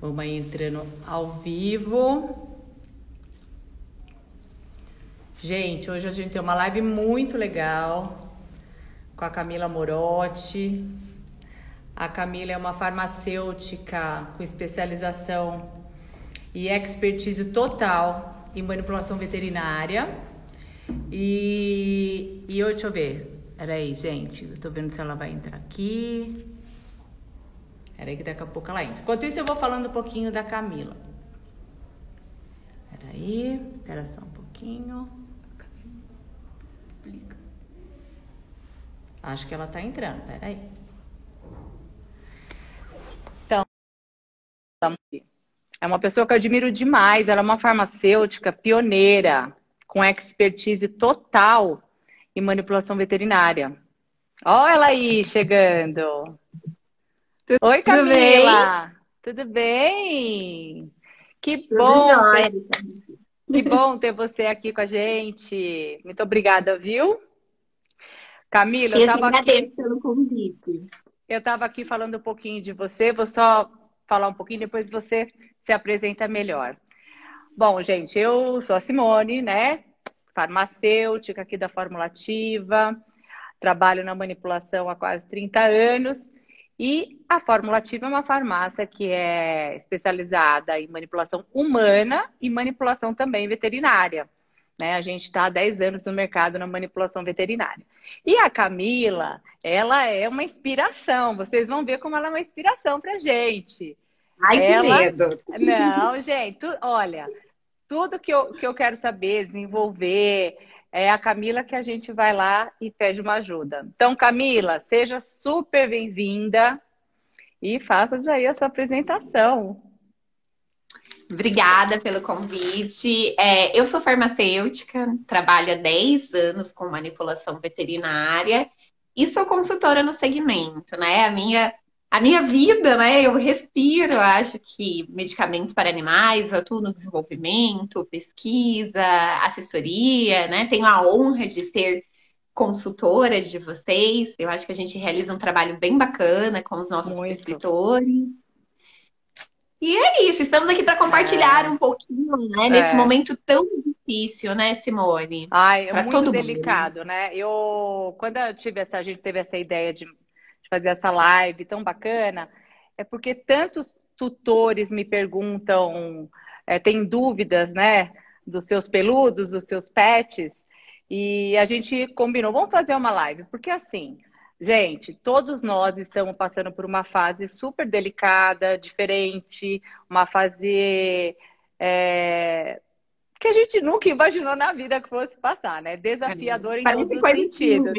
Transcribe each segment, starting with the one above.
Vamos aí entrando ao vivo. Gente, hoje a gente tem uma live muito legal com a Camila Morotti. A Camila é uma farmacêutica com especialização e expertise total em manipulação veterinária. E, e eu, deixa eu ver. Peraí, gente. Eu tô vendo se ela vai entrar aqui. Peraí que daqui a pouco ela entra. Enquanto isso, eu vou falando um pouquinho da Camila. Peraí, espera só um pouquinho. Acho que ela tá entrando, peraí. Então, é uma pessoa que eu admiro demais. Ela é uma farmacêutica pioneira, com expertise total em manipulação veterinária. Olha ela aí chegando. Tudo Oi, Camila. Bem? Tudo bem? Que Tudo bom. Ter... Que bom ter você aqui com a gente. Muito obrigada, viu? Camila, eu estava aqui pelo convite. Eu estava aqui falando um pouquinho de você, vou só falar um pouquinho, depois você se apresenta melhor. Bom, gente, eu sou a Simone, né? Farmacêutica aqui da Formulativa, trabalho na manipulação há quase 30 anos. E a Formulativa é uma farmácia que é especializada em manipulação humana e manipulação também veterinária. Né? A gente está há 10 anos no mercado na manipulação veterinária. E a Camila, ela é uma inspiração. Vocês vão ver como ela é uma inspiração para gente. Ai, ela... que medo! Não, gente, tu... olha, tudo que eu, que eu quero saber, desenvolver, é a Camila que a gente vai lá e pede uma ajuda. Então, Camila, seja super bem-vinda e faça aí a sua apresentação. Obrigada pelo convite. É, eu sou farmacêutica, trabalho há 10 anos com manipulação veterinária e sou consultora no segmento, né? A minha, a minha vida, né? Eu respiro, acho que medicamentos para animais, atuo no desenvolvimento, pesquisa, assessoria, né? Tenho a honra de ser consultora de vocês. Eu acho que a gente realiza um trabalho bem bacana com os nossos Muito. prescritores. E é isso, estamos aqui para compartilhar é. um pouquinho, né, nesse é. momento tão difícil, né, Simone? Ai, é pra muito todo delicado, mundo. né? Eu, quando eu tive essa, a gente teve essa ideia de, de fazer essa live tão bacana, é porque tantos tutores me perguntam, é, têm dúvidas, né, dos seus peludos, dos seus pets, e a gente combinou, vamos fazer uma live, porque assim, Gente, todos nós estamos passando por uma fase super delicada, diferente, uma fase é, que a gente nunca imaginou na vida que fosse passar, né? Desafiador em todos os sentidos.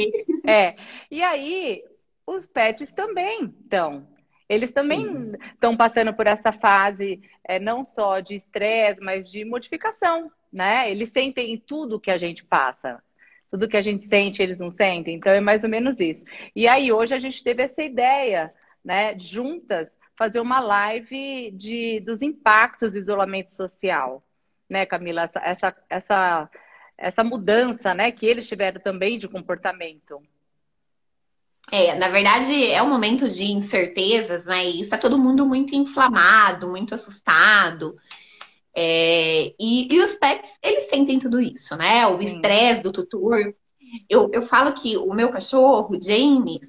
É. E aí, os pets também estão. Eles também estão passando por essa fase, é, não só de estresse, mas de modificação, né? Eles sentem tudo que a gente passa tudo que a gente sente, eles não sentem. Então é mais ou menos isso. E aí hoje a gente teve essa ideia, né, juntas, fazer uma live de, dos impactos do isolamento social, né, Camila? Essa, essa, essa, essa mudança, né, que eles tiveram também de comportamento. É, na verdade é um momento de incertezas, né? E está todo mundo muito inflamado, muito assustado. É, e, e, os pets, eles sentem tudo isso, né? O estresse do tutor. Eu, eu falo que o meu cachorro, James,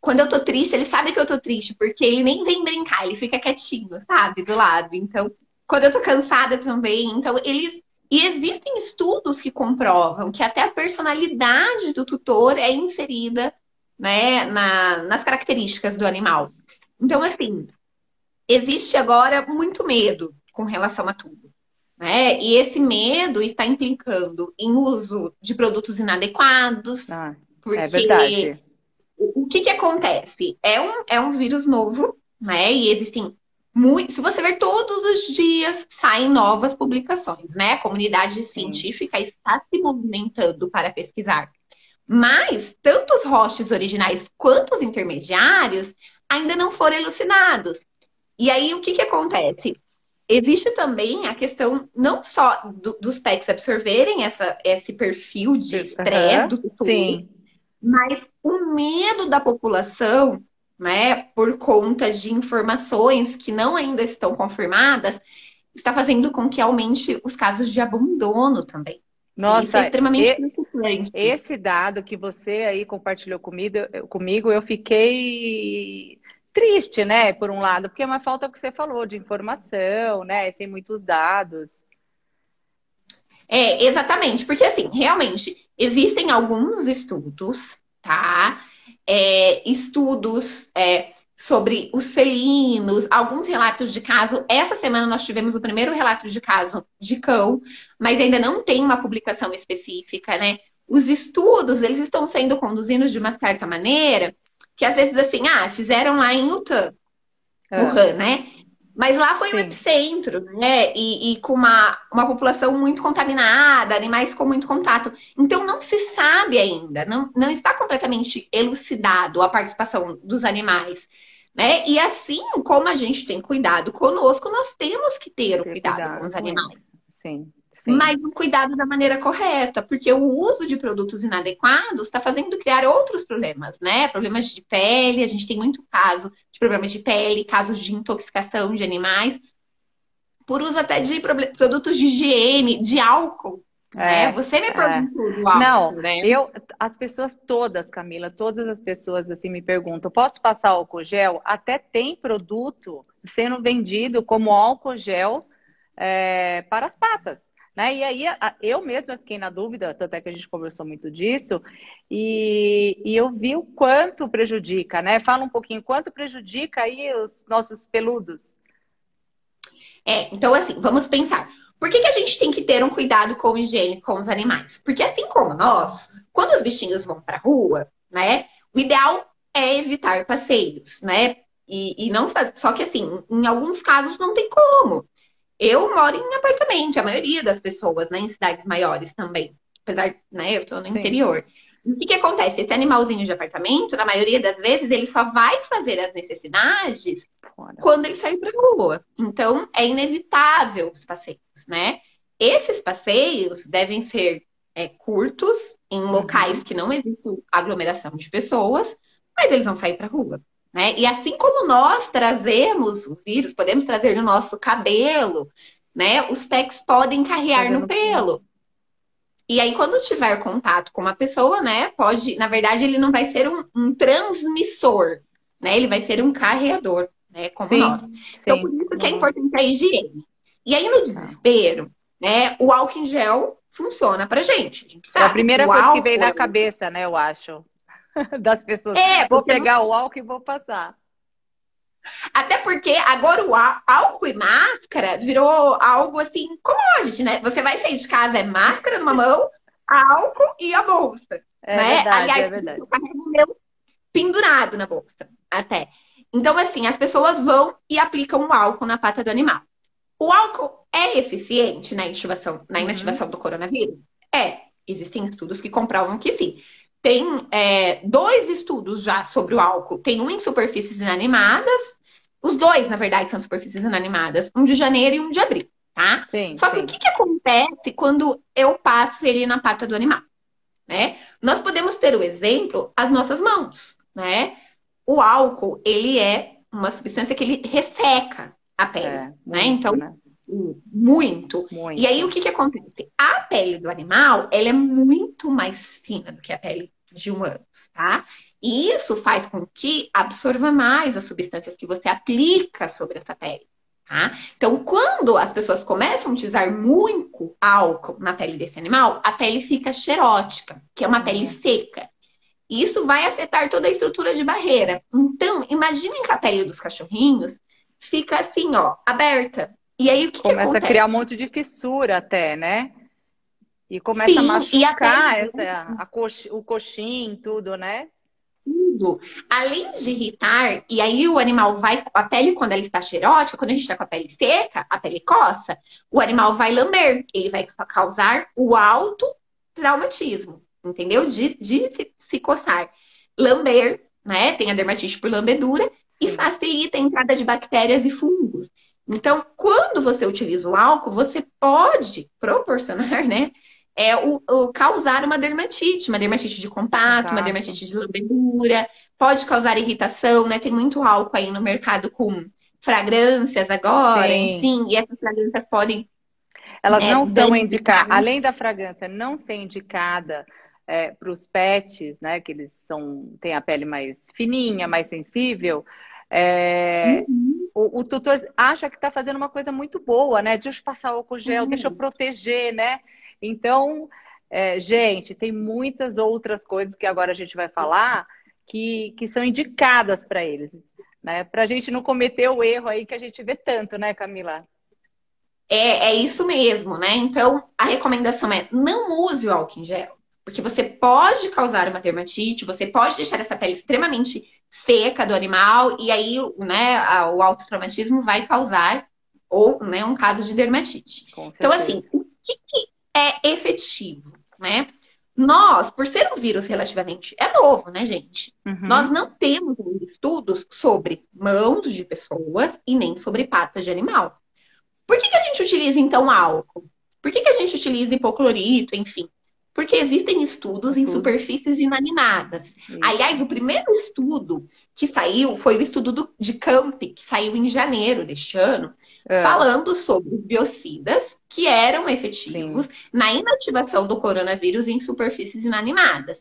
quando eu tô triste, ele sabe que eu tô triste, porque ele nem vem brincar, ele fica quietinho, sabe? Do lado. Então, quando eu tô cansada também, então eles. E existem estudos que comprovam que até a personalidade do tutor é inserida né, na, nas características do animal. Então, assim, existe agora muito medo com relação a tudo. Né? E esse medo está implicando em uso de produtos inadequados. Ah, porque é verdade. O, que, que acontece? É um, é um vírus novo, né? E existem muitos. Se você ver todos os dias saem novas publicações, né? A comunidade científica está se movimentando para pesquisar. Mas tanto os hosts originais quanto os intermediários ainda não foram elucidados. E aí o que, que acontece? Existe também a questão não só do, dos pets absorverem essa, esse perfil de estresse uhum, do tutor, mas o medo da população né, por conta de informações que não ainda estão confirmadas, está fazendo com que aumente os casos de abandono também. Nossa, é extremamente Esse dado que você aí compartilhou comigo, comigo, eu fiquei triste, né, por um lado, porque é uma falta que você falou de informação, né, sem muitos dados. É, exatamente, porque assim, realmente, existem alguns estudos, tá? É, estudos é, sobre os felinos, alguns relatos de caso. Essa semana nós tivemos o primeiro relato de caso de cão, mas ainda não tem uma publicação específica, né? Os estudos, eles estão sendo conduzidos de uma certa maneira que às vezes assim, ah, fizeram lá em Utah, é. Wuhan, né? Mas lá foi Sim. o epicentro, né? E, e, com uma, uma população muito contaminada, animais com muito contato. Então não se sabe ainda, não, não está completamente elucidado a participação dos animais. Né? E assim como a gente tem cuidado conosco, nós temos que ter o cuidado, cuidado com os animais. Sim. Sim. mas um cuidado da maneira correta, porque o uso de produtos inadequados está fazendo criar outros problemas, né? Problemas de pele, a gente tem muito caso de problemas de pele, casos de intoxicação de animais, por uso até de produtos de higiene, de álcool. É, né? Você me perguntou é. Não, né? eu, as pessoas todas, Camila, todas as pessoas assim me perguntam, posso passar álcool gel? Até tem produto sendo vendido como álcool gel é, para as patas. Né? E aí eu mesma fiquei na dúvida, tanto é que a gente conversou muito disso, e, e, eu vi o quanto prejudica, né? Fala um pouquinho, quanto prejudica aí os nossos peludos? É, então assim, vamos pensar. Por que, que a gente tem que ter um cuidado com higiene com os animais? Porque assim como nós, quando os bichinhos vão para a rua, né? O ideal é evitar passeios, né? E, e não fazer. Só que assim, em alguns casos não tem como. Eu moro em apartamento, a maioria das pessoas, né, em cidades maiores também. Apesar, né, eu tô no Sim. interior. O que, que acontece? Esse animalzinho de apartamento, na maioria das vezes, ele só vai fazer as necessidades Fora. quando ele sair pra rua. Então, é inevitável os passeios, né? Esses passeios devem ser é, curtos, em uhum. locais que não existe aglomeração de pessoas, mas eles vão sair pra rua. Né? E assim como nós trazemos o vírus, podemos trazer no nosso cabelo, né? Os PECs podem carrear no pelo. E aí, quando tiver contato com uma pessoa, né, pode, na verdade, ele não vai ser um, um transmissor, né? Ele vai ser um carreador, né? Como sim, nós. Então, por isso que é uhum. importante a higiene. E aí, no desespero, né, o álcool em gel funciona pra gente. A gente sabe. É a primeira coisa álcool... que vem na é cabeça, né, eu acho. das pessoas. É, vou pegar não... o álcool e vou passar. Até porque agora o álcool e máscara virou algo assim commodity, né? Você vai sair de casa, é máscara numa mão, álcool e a bolsa. É né? verdade, Aliás, é verdade. o meu pendurado na bolsa, até. Então, assim, as pessoas vão e aplicam o álcool na pata do animal. O álcool é eficiente na inativação, na uhum. inativação uhum. do coronavírus? É. Existem estudos que comprovam que sim. Tem é, dois estudos já sobre o álcool. Tem um em superfícies inanimadas. Os dois, na verdade, são superfícies inanimadas. Um de janeiro e um de abril, tá? Sim, Só que sim. o que, que acontece quando eu passo ele na pata do animal? Né? Nós podemos ter o exemplo as nossas mãos, né? O álcool, ele é uma substância que ele resseca a pele, é, né? muito, né? Então, né? Muito. muito. E aí, o que, que acontece? A pele do animal, ela é muito mais fina do que a pele de humanos, tá? E isso faz com que absorva mais as substâncias que você aplica sobre essa pele. Tá? Então, quando as pessoas começam a utilizar muito álcool na pele desse animal, a pele fica xerótica, que é uma pele uhum. seca. Isso vai afetar toda a estrutura de barreira. Então, imaginem que a pele dos cachorrinhos fica assim, ó, aberta. E aí o que Começa que a criar um monte de fissura até, né? E começa Sim, a machucar essa, a cox, o coxim, tudo, né? Tudo. Além de irritar, e aí o animal vai. A pele, quando ela está xerótica, quando a gente está com a pele seca, a pele coça, o animal vai lamber. Ele vai causar o alto traumatismo, entendeu? De, de se, se coçar. Lamber, né? Tem a dermatite por lambedura e facilita a entrada de bactérias e fungos. Então, quando você utiliza o álcool, você pode proporcionar, né? é o, o, causar uma dermatite, uma dermatite de contato, uma dermatite de lambedura, pode causar irritação, né? Tem muito álcool aí no mercado com fragrâncias agora, Sim. enfim, e essas fragrâncias podem. Elas né, não são indicadas, além da fragrância não ser indicada é, para os pets, né? Que eles são, têm a pele mais fininha, mais sensível. É, uhum. o, o, tutor acha que está fazendo uma coisa muito boa, né? Deixa eu passar álcool gel, uhum. deixa eu proteger, né? Então, é, gente, tem muitas outras coisas que agora a gente vai falar que, que são indicadas para eles, né? Para a gente não cometer o erro aí que a gente vê tanto, né, Camila? É, é isso mesmo, né? Então, a recomendação é não use o álcool em gel. Porque você pode causar uma dermatite, você pode deixar essa pele extremamente seca do animal, e aí né, o autotraumatismo vai causar ou né, um caso de dermatite. Então, assim, o que, que é efetivo? Né? Nós, por ser um vírus relativamente é novo, né, gente? Uhum. Nós não temos estudos sobre mãos de pessoas e nem sobre patas de animal. Por que, que a gente utiliza, então, álcool? Por que, que a gente utiliza hipoclorito, enfim? Porque existem estudos em superfícies inanimadas. Isso. Aliás, o primeiro estudo que saiu foi o estudo do, de Camp, que saiu em janeiro deste ano, é. falando sobre biocidas que eram efetivos Sim. na inativação do coronavírus em superfícies inanimadas.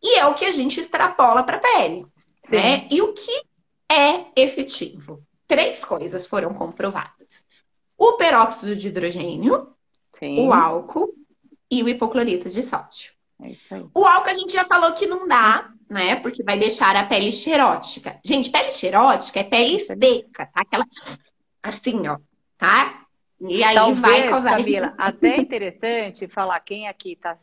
E é o que a gente extrapola para a pele. Né? E o que é efetivo? Três coisas foram comprovadas: o peróxido de hidrogênio, Sim. o álcool e o hipoclorito de sódio. É isso aí. O álcool a gente já falou que não dá, né? Porque vai deixar a pele xerótica. Gente, pele xerótica é pele seca, tá? Aquela assim, ó, tá? E aí Talvez, vai causar. Camila, até interessante falar quem aqui tá,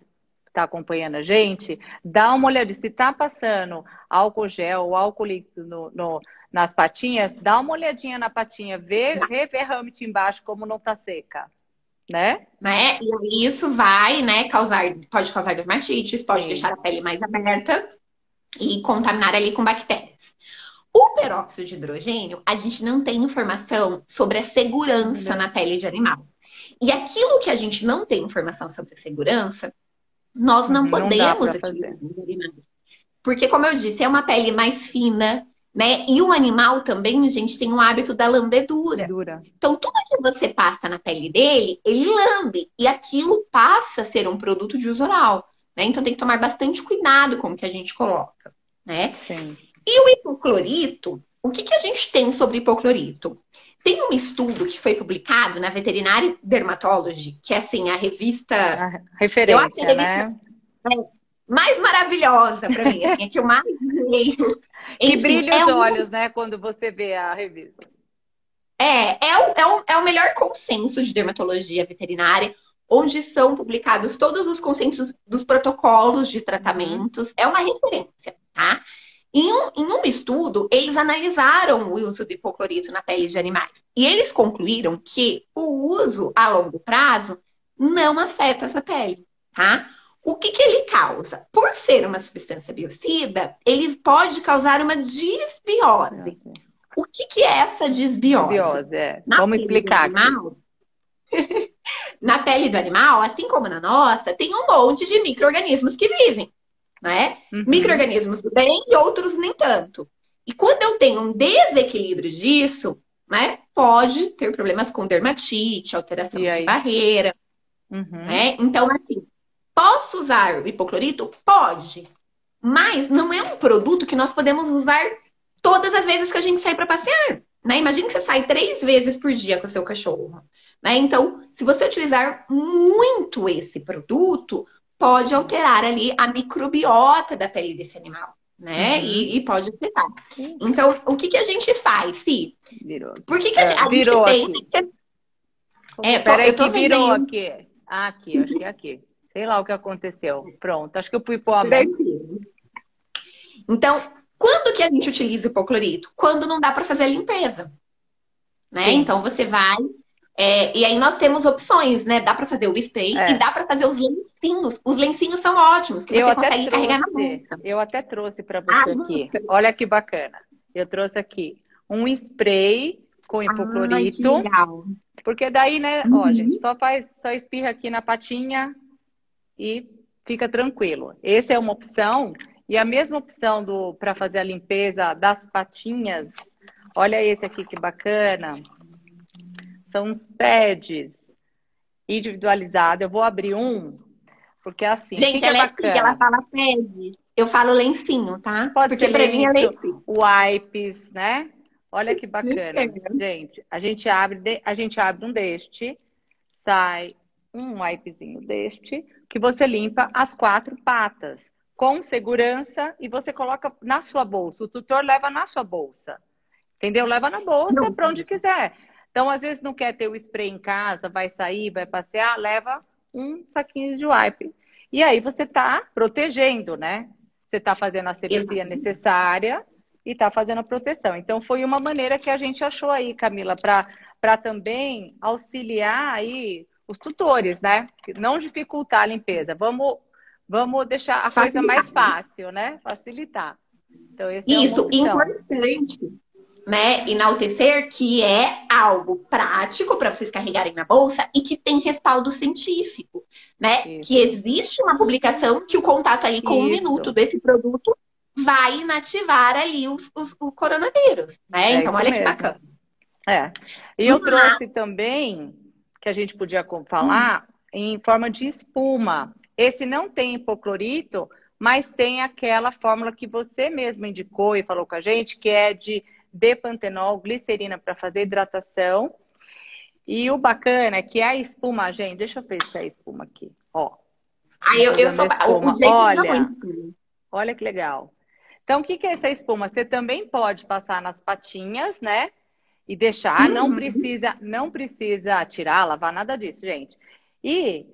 tá acompanhando a gente, dá uma olhada. Se tá passando álcool gel ou álcool líquido no, no, nas patinhas, dá uma olhadinha na patinha, vê, vê, vê embaixo como não tá seca né? Né? E isso vai, né, causar, pode causar dermatites, pode Sim. deixar a pele mais aberta e contaminar ali com bactérias. O peróxido de hidrogênio, a gente não tem informação sobre a segurança na pele de animal. E aquilo que a gente não tem informação sobre a segurança, nós não, não podemos Porque, como eu disse, é uma pele mais fina, né? E o animal também, gente, tem o hábito da lambedura. Dura. Então, tudo que você passa na pele dele, ele lambe. E aquilo passa a ser um produto de uso oral. Né? Então, tem que tomar bastante cuidado com o que a gente coloca. Né? Sim. E o hipoclorito, o que, que a gente tem sobre hipoclorito? Tem um estudo que foi publicado na Veterinary Dermatology, que é assim, a revista. A referência, a revista, né? mais maravilhosa para mim, assim, é que eu mais Que brilha os é olhos, um... né, quando você vê a revista. É, é o, é, o, é o melhor consenso de dermatologia veterinária, onde são publicados todos os consensos dos protocolos de tratamentos. É uma referência, tá? Em um, em um estudo, eles analisaram o uso de hipoclorito na pele de animais. E eles concluíram que o uso a longo prazo não afeta essa pele, tá? O que, que ele causa? Por ser uma substância biocida, ele pode causar uma disbiose. O que, que é essa disbiose? disbiose é. Vamos explicar. Animal, na pele do animal, assim como na nossa, tem um monte de micro-organismos que vivem. Né? Uhum. Micro-organismos do bem e outros nem tanto. E quando eu tenho um desequilíbrio disso, né, pode ter problemas com dermatite, alteração de barreira. Uhum. Né? Então, assim, Posso usar o hipoclorito? Pode. Mas não é um produto que nós podemos usar todas as vezes que a gente sai para passear. Né? Imagina que você sai três vezes por dia com o seu cachorro. Né? Então, se você utilizar muito esse produto, pode alterar ali a microbiota da pele desse animal. Né? Uhum. E, e, pode afetar. Então, o que, que a gente faz, Si? Virou. Por que, que a, é, a virou gente tem. Aqui. É, Peraí que virou aqui. Ah, aqui, acho que é aqui. Sei lá o que aconteceu. Pronto, acho que eu fui pôr a mão. Então, quando que a gente utiliza hipoclorito? Quando não dá para fazer a limpeza. Né? Então você vai. É, e aí nós temos opções, né? Dá para fazer o spray é. e dá para fazer os lencinhos. Os lencinhos são ótimos, que eu você consegue trouxe, carregar na bolsa. Eu até trouxe para você ah, aqui. Olha que bacana. Eu trouxe aqui um spray com hipoclorito. Ah, porque daí, né, uhum. ó, gente, só faz, só espirra aqui na patinha, e fica tranquilo. Essa é uma opção. E a mesma opção do para fazer a limpeza das patinhas. Olha esse aqui que bacana. São os pads individualizados. Eu vou abrir um, porque é assim. Gente, que ela é é bacana? ela fala pad. Eu falo lencinho, tá? Pode porque ser pra mim é lencinho. Wipes, né? Olha que bacana. Gente, a gente abre, a gente abre um deste, sai um wipezinho deste, que você limpa as quatro patas com segurança e você coloca na sua bolsa. O tutor leva na sua bolsa. Entendeu? Leva na bolsa para onde quiser. Então, às vezes não quer ter o spray em casa, vai sair, vai passear, leva um saquinho de wipe. E aí você está protegendo, né? Você está fazendo a servicia necessária e está fazendo a proteção. Então, foi uma maneira que a gente achou aí, Camila, para também auxiliar aí os tutores, né? Não dificultar a limpeza. Vamos, vamos deixar a Facilitar. coisa mais fácil, né? Facilitar. Então, Isso, é importante, né? Enaltecer que é algo prático para vocês carregarem na bolsa e que tem respaldo científico, né? Isso. Que existe uma publicação que o contato aí com Isso. um minuto desse produto vai inativar ali os, os, o coronavírus, né? É então, olha mesmo. que bacana. É. E eu trouxe também que a gente podia falar hum. em forma de espuma. Esse não tem hipoclorito, mas tem aquela fórmula que você mesmo indicou e falou com a gente, que é de depantenol, glicerina para fazer hidratação. E o bacana é que a espuma, gente, deixa eu ver se é a espuma aqui, ó. Aí eu, eu sou olha, olha que legal. Então, o que, que é essa espuma? Você também pode passar nas patinhas, né? E deixar, uhum. não precisa, não precisa tirar, lavar nada disso, gente. E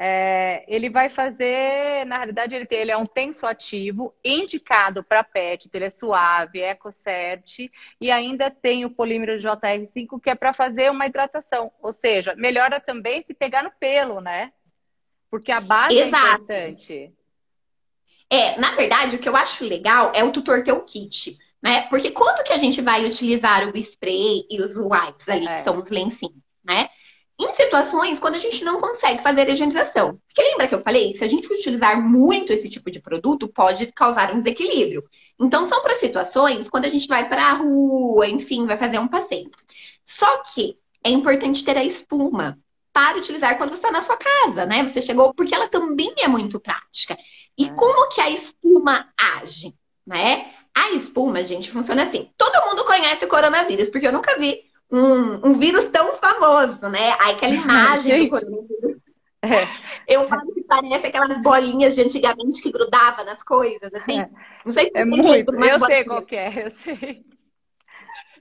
é, ele vai fazer, na realidade, ele, tem, ele é um tenso ativo indicado para PET, então ele é suave, é EcoCert, e ainda tem o polímero JR5, que é para fazer uma hidratação. Ou seja, melhora também se pegar no pelo, né? Porque a base é Exato. é importante. É, na verdade, o que eu acho legal é o tutor ter o kit né? Porque quando que a gente vai utilizar o spray e os wipes ali, é. que são os lencinhos, né? Em situações quando a gente não consegue fazer a higienização. Porque lembra que eu falei? Se a gente utilizar muito esse tipo de produto, pode causar um desequilíbrio. Então, são para situações quando a gente vai para a rua, enfim, vai fazer um passeio. Só que é importante ter a espuma para utilizar quando você está na sua casa, né? Você chegou, porque ela também é muito prática. E é. como que a espuma age, né? A espuma, gente, funciona assim. Todo mundo conhece o coronavírus, porque eu nunca vi um, um vírus tão famoso, né? Aí aquela imagem do coronavírus. É. Eu falo que parece aquelas bolinhas de antigamente que grudava nas coisas, assim. É. Não sei se é muito. Eu sei qual que é, eu sei.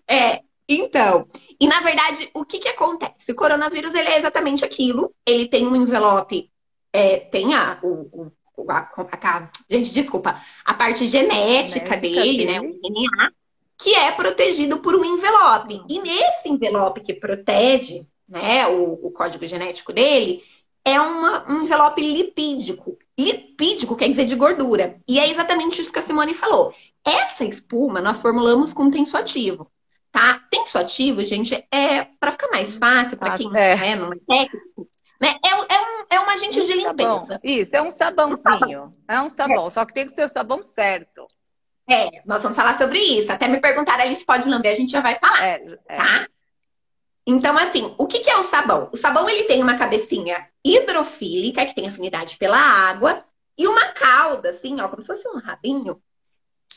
É, então, e na verdade, o que que acontece? O coronavírus, ele é exatamente aquilo. Ele tem um envelope, é, tem a, o, a, a, gente, desculpa, a parte genética, genética dele, dele, né? O DNA, que é protegido por um envelope. E nesse envelope que protege, né, o, o código genético dele, é uma, um envelope lipídico. Lipídico quer dizer de gordura. E é exatamente isso que a Simone falou. Essa espuma nós formulamos com tensoativo. Tá? Tensoativo, gente, é para ficar mais fácil para quem é. Né, não é técnico. Né? É, é, um, é um agente um de limpeza. Sabão. Isso, é um sabãozinho. É um sabão, é. só que tem que ser o sabão certo. É, nós vamos falar sobre isso. Até me perguntaram ali se pode lamber, a gente já vai falar. É, é. Tá? Então, assim, o que, que é o sabão? O sabão ele tem uma cabecinha hidrofílica, que tem afinidade pela água, e uma cauda, assim, ó, como se fosse um rabinho,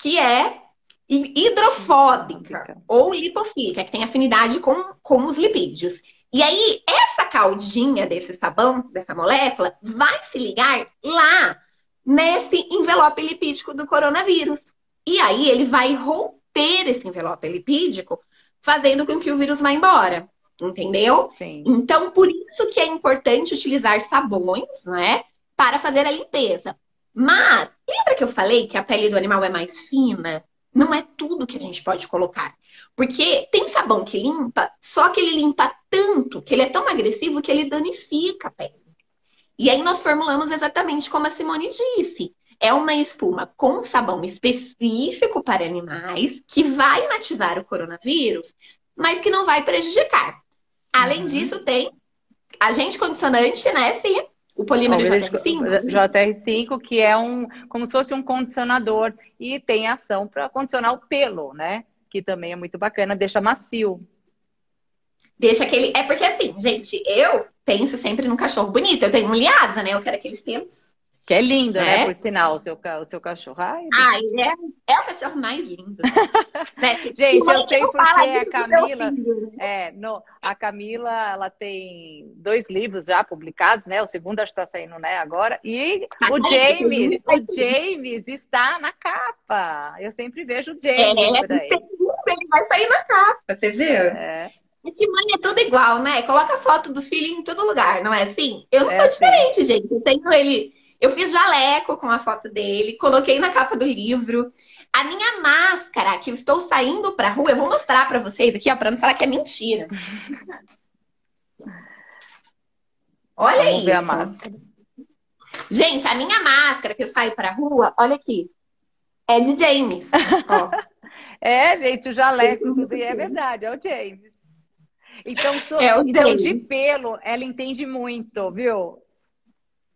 que é hidrofóbica ou lipofílica, que tem afinidade com, com os lipídios. E aí, essa caldinha desse sabão, dessa molécula, vai se ligar lá nesse envelope lipídico do coronavírus. E aí, ele vai romper esse envelope lipídico, fazendo com que o vírus vá embora. Entendeu? Sim. Então, por isso que é importante utilizar sabões, né? Para fazer a limpeza. Mas, lembra que eu falei que a pele do animal é mais fina? Não é tudo que a gente pode colocar. Porque tem sabão que limpa, só que ele limpa tanto, que ele é tão agressivo que ele danifica a pele. E aí nós formulamos exatamente como a Simone disse. É uma espuma com sabão específico para animais que vai inativar o coronavírus, mas que não vai prejudicar. Além uhum. disso, tem agente condicionante, né, Sim? O polímero JR5? JR5, que é um como se fosse um condicionador e tem ação para condicionar o pelo, né? Que também é muito bacana, deixa macio. Deixa aquele. É porque assim, gente, eu penso sempre num cachorro bonito. Eu tenho um liasa, né? Eu quero aqueles pelos que é lindo, né? é. né? Por sinal, o seu, o seu cachorro. Ai, Ai é, é o cachorro mais lindo. né? Gente, eu sei porque a Camila. Filho, né? é, no, a Camila ela tem dois livros já publicados, né? O segundo acho que está saindo né, agora. E ah, o James, o James está na capa. Eu sempre vejo o James é, por aí. Ele vai sair na capa, você viu? É. É que mãe é tudo igual, né? Coloca a foto do filho em todo lugar, não é assim? Eu não é sou assim. diferente, gente. Eu tenho ele eu fiz jaleco com a foto dele, coloquei na capa do livro. A minha máscara, que eu estou saindo pra rua, eu vou mostrar para vocês aqui, ó, pra não falar que é mentira. Olha Vamos isso. A máscara. Gente, a minha máscara que eu saio pra rua, olha aqui. É de James. é, gente, o jaleco, tudo é verdade, é o James. Então, so... é então James. de pelo, ela entende muito, viu?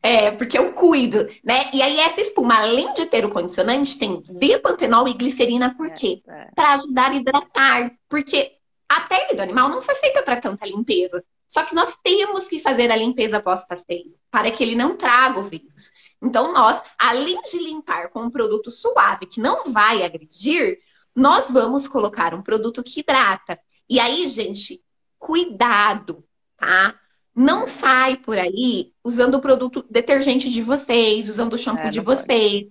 É, porque eu cuido, né? E aí essa espuma, além de ter o condicionante, tem biopantenol e glicerina, por quê? É, é. Para ajudar a hidratar. Porque a pele do animal não foi feita para tanta limpeza. Só que nós temos que fazer a limpeza pós-passeio, para que ele não traga o vírus. Então, nós, além de limpar com um produto suave que não vai agredir, nós vamos colocar um produto que hidrata. E aí, gente, cuidado, tá? Não sai por aí usando o produto detergente de vocês, usando o shampoo é, de vocês,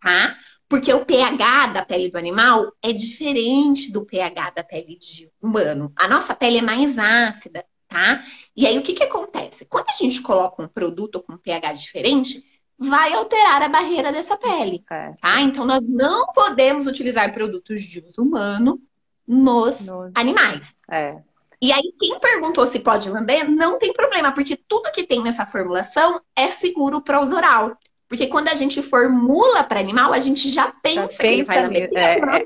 tá? Porque o pH da pele do animal é diferente do pH da pele de humano. A nossa pele é mais ácida, tá? E aí o que, que acontece? Quando a gente coloca um produto com pH diferente, vai alterar a barreira dessa pele, é. tá? Então nós não podemos utilizar produtos de uso humano nos, nos... animais. É. E aí, quem perguntou se pode lamber, não tem problema, porque tudo que tem nessa formulação é seguro para uso oral. Porque quando a gente formula para animal, a gente já pensa, já que ele vai lamber. É, é,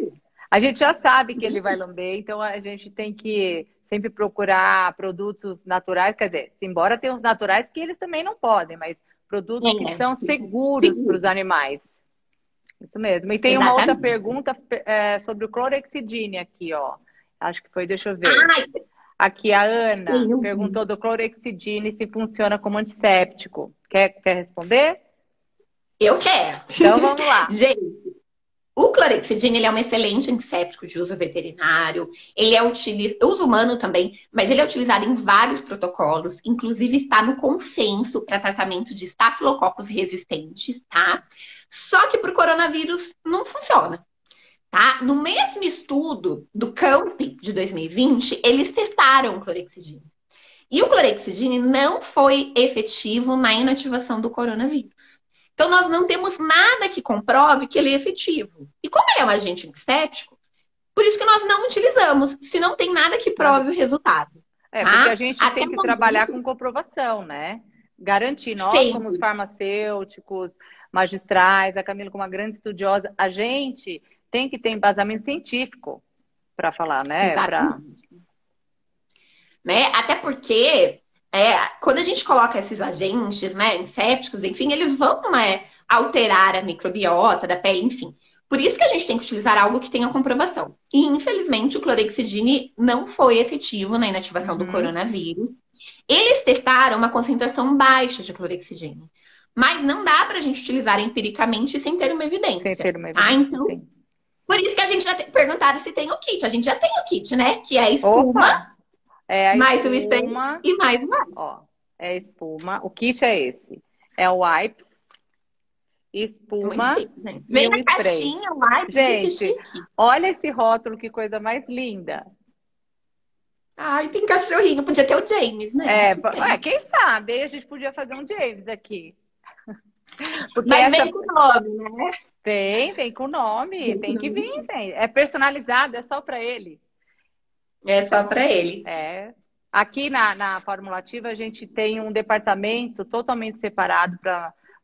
a gente já sabe que ele vai lamber, então a gente tem que sempre procurar produtos naturais, quer dizer, embora tenha os naturais que eles também não podem, mas produtos é, que são seguros para os animais. Isso mesmo. E tem Exatamente. uma outra pergunta é, sobre o clorexidine aqui, ó. Acho que foi, deixa eu ver. Ai, Aqui a Ana Sim, perguntou do clorexidine se funciona como antisséptico. Quer, quer responder? Eu quero. Então vamos lá. Gente, o clorexidine ele é um excelente antisséptico de uso veterinário. Ele é utilizado, uso humano também, mas ele é utilizado em vários protocolos. Inclusive está no consenso para tratamento de estafilococos resistentes, tá? Só que para o coronavírus não funciona. Tá? No mesmo estudo do CAMP de 2020, eles testaram o clorexidine. E o clorexidine não foi efetivo na inativação do coronavírus. Então, nós não temos nada que comprove que ele é efetivo. E como ele é um agente antisséptico, por isso que nós não utilizamos, se não tem nada que prove o resultado. É, tá? porque a gente Até tem que trabalhar com comprovação, né? Garantir, nós, Sim. como os farmacêuticos, magistrais, a Camila, como uma grande estudiosa, a gente tem que ter embasamento científico para falar, né? Pra... né? Até porque é, quando a gente coloca esses agentes, né, insépticos, enfim, eles vão né, alterar a microbiota da pele, enfim. Por isso que a gente tem que utilizar algo que tenha comprovação. E, infelizmente, o clorexidine não foi efetivo na inativação uhum. do coronavírus. Eles testaram uma concentração baixa de clorexidine. Mas não dá para a gente utilizar empiricamente sem ter uma evidência. Sem ter uma ah, evidência. Ah, então, sim. Por isso que a gente já tem se tem o kit. A gente já tem o kit, né? Que é a espuma, é a mais espuma, o spray e mais o wipe. Ó, é espuma. O kit é esse. É o wipes, espuma chique, né? Vem na spray. caixinha, o wipes. Gente, olha esse rótulo, que coisa mais linda. Ai, tem cachorrinho. Podia ter o James, né? É, é quem sabe? A gente podia fazer um James aqui. Porque Mas essa... vem com nome, né? Tem, vem com nome, tem que vir, gente. É personalizado, é só para ele. É só para ele. É. Aqui na, na Formulativa a gente tem um departamento totalmente separado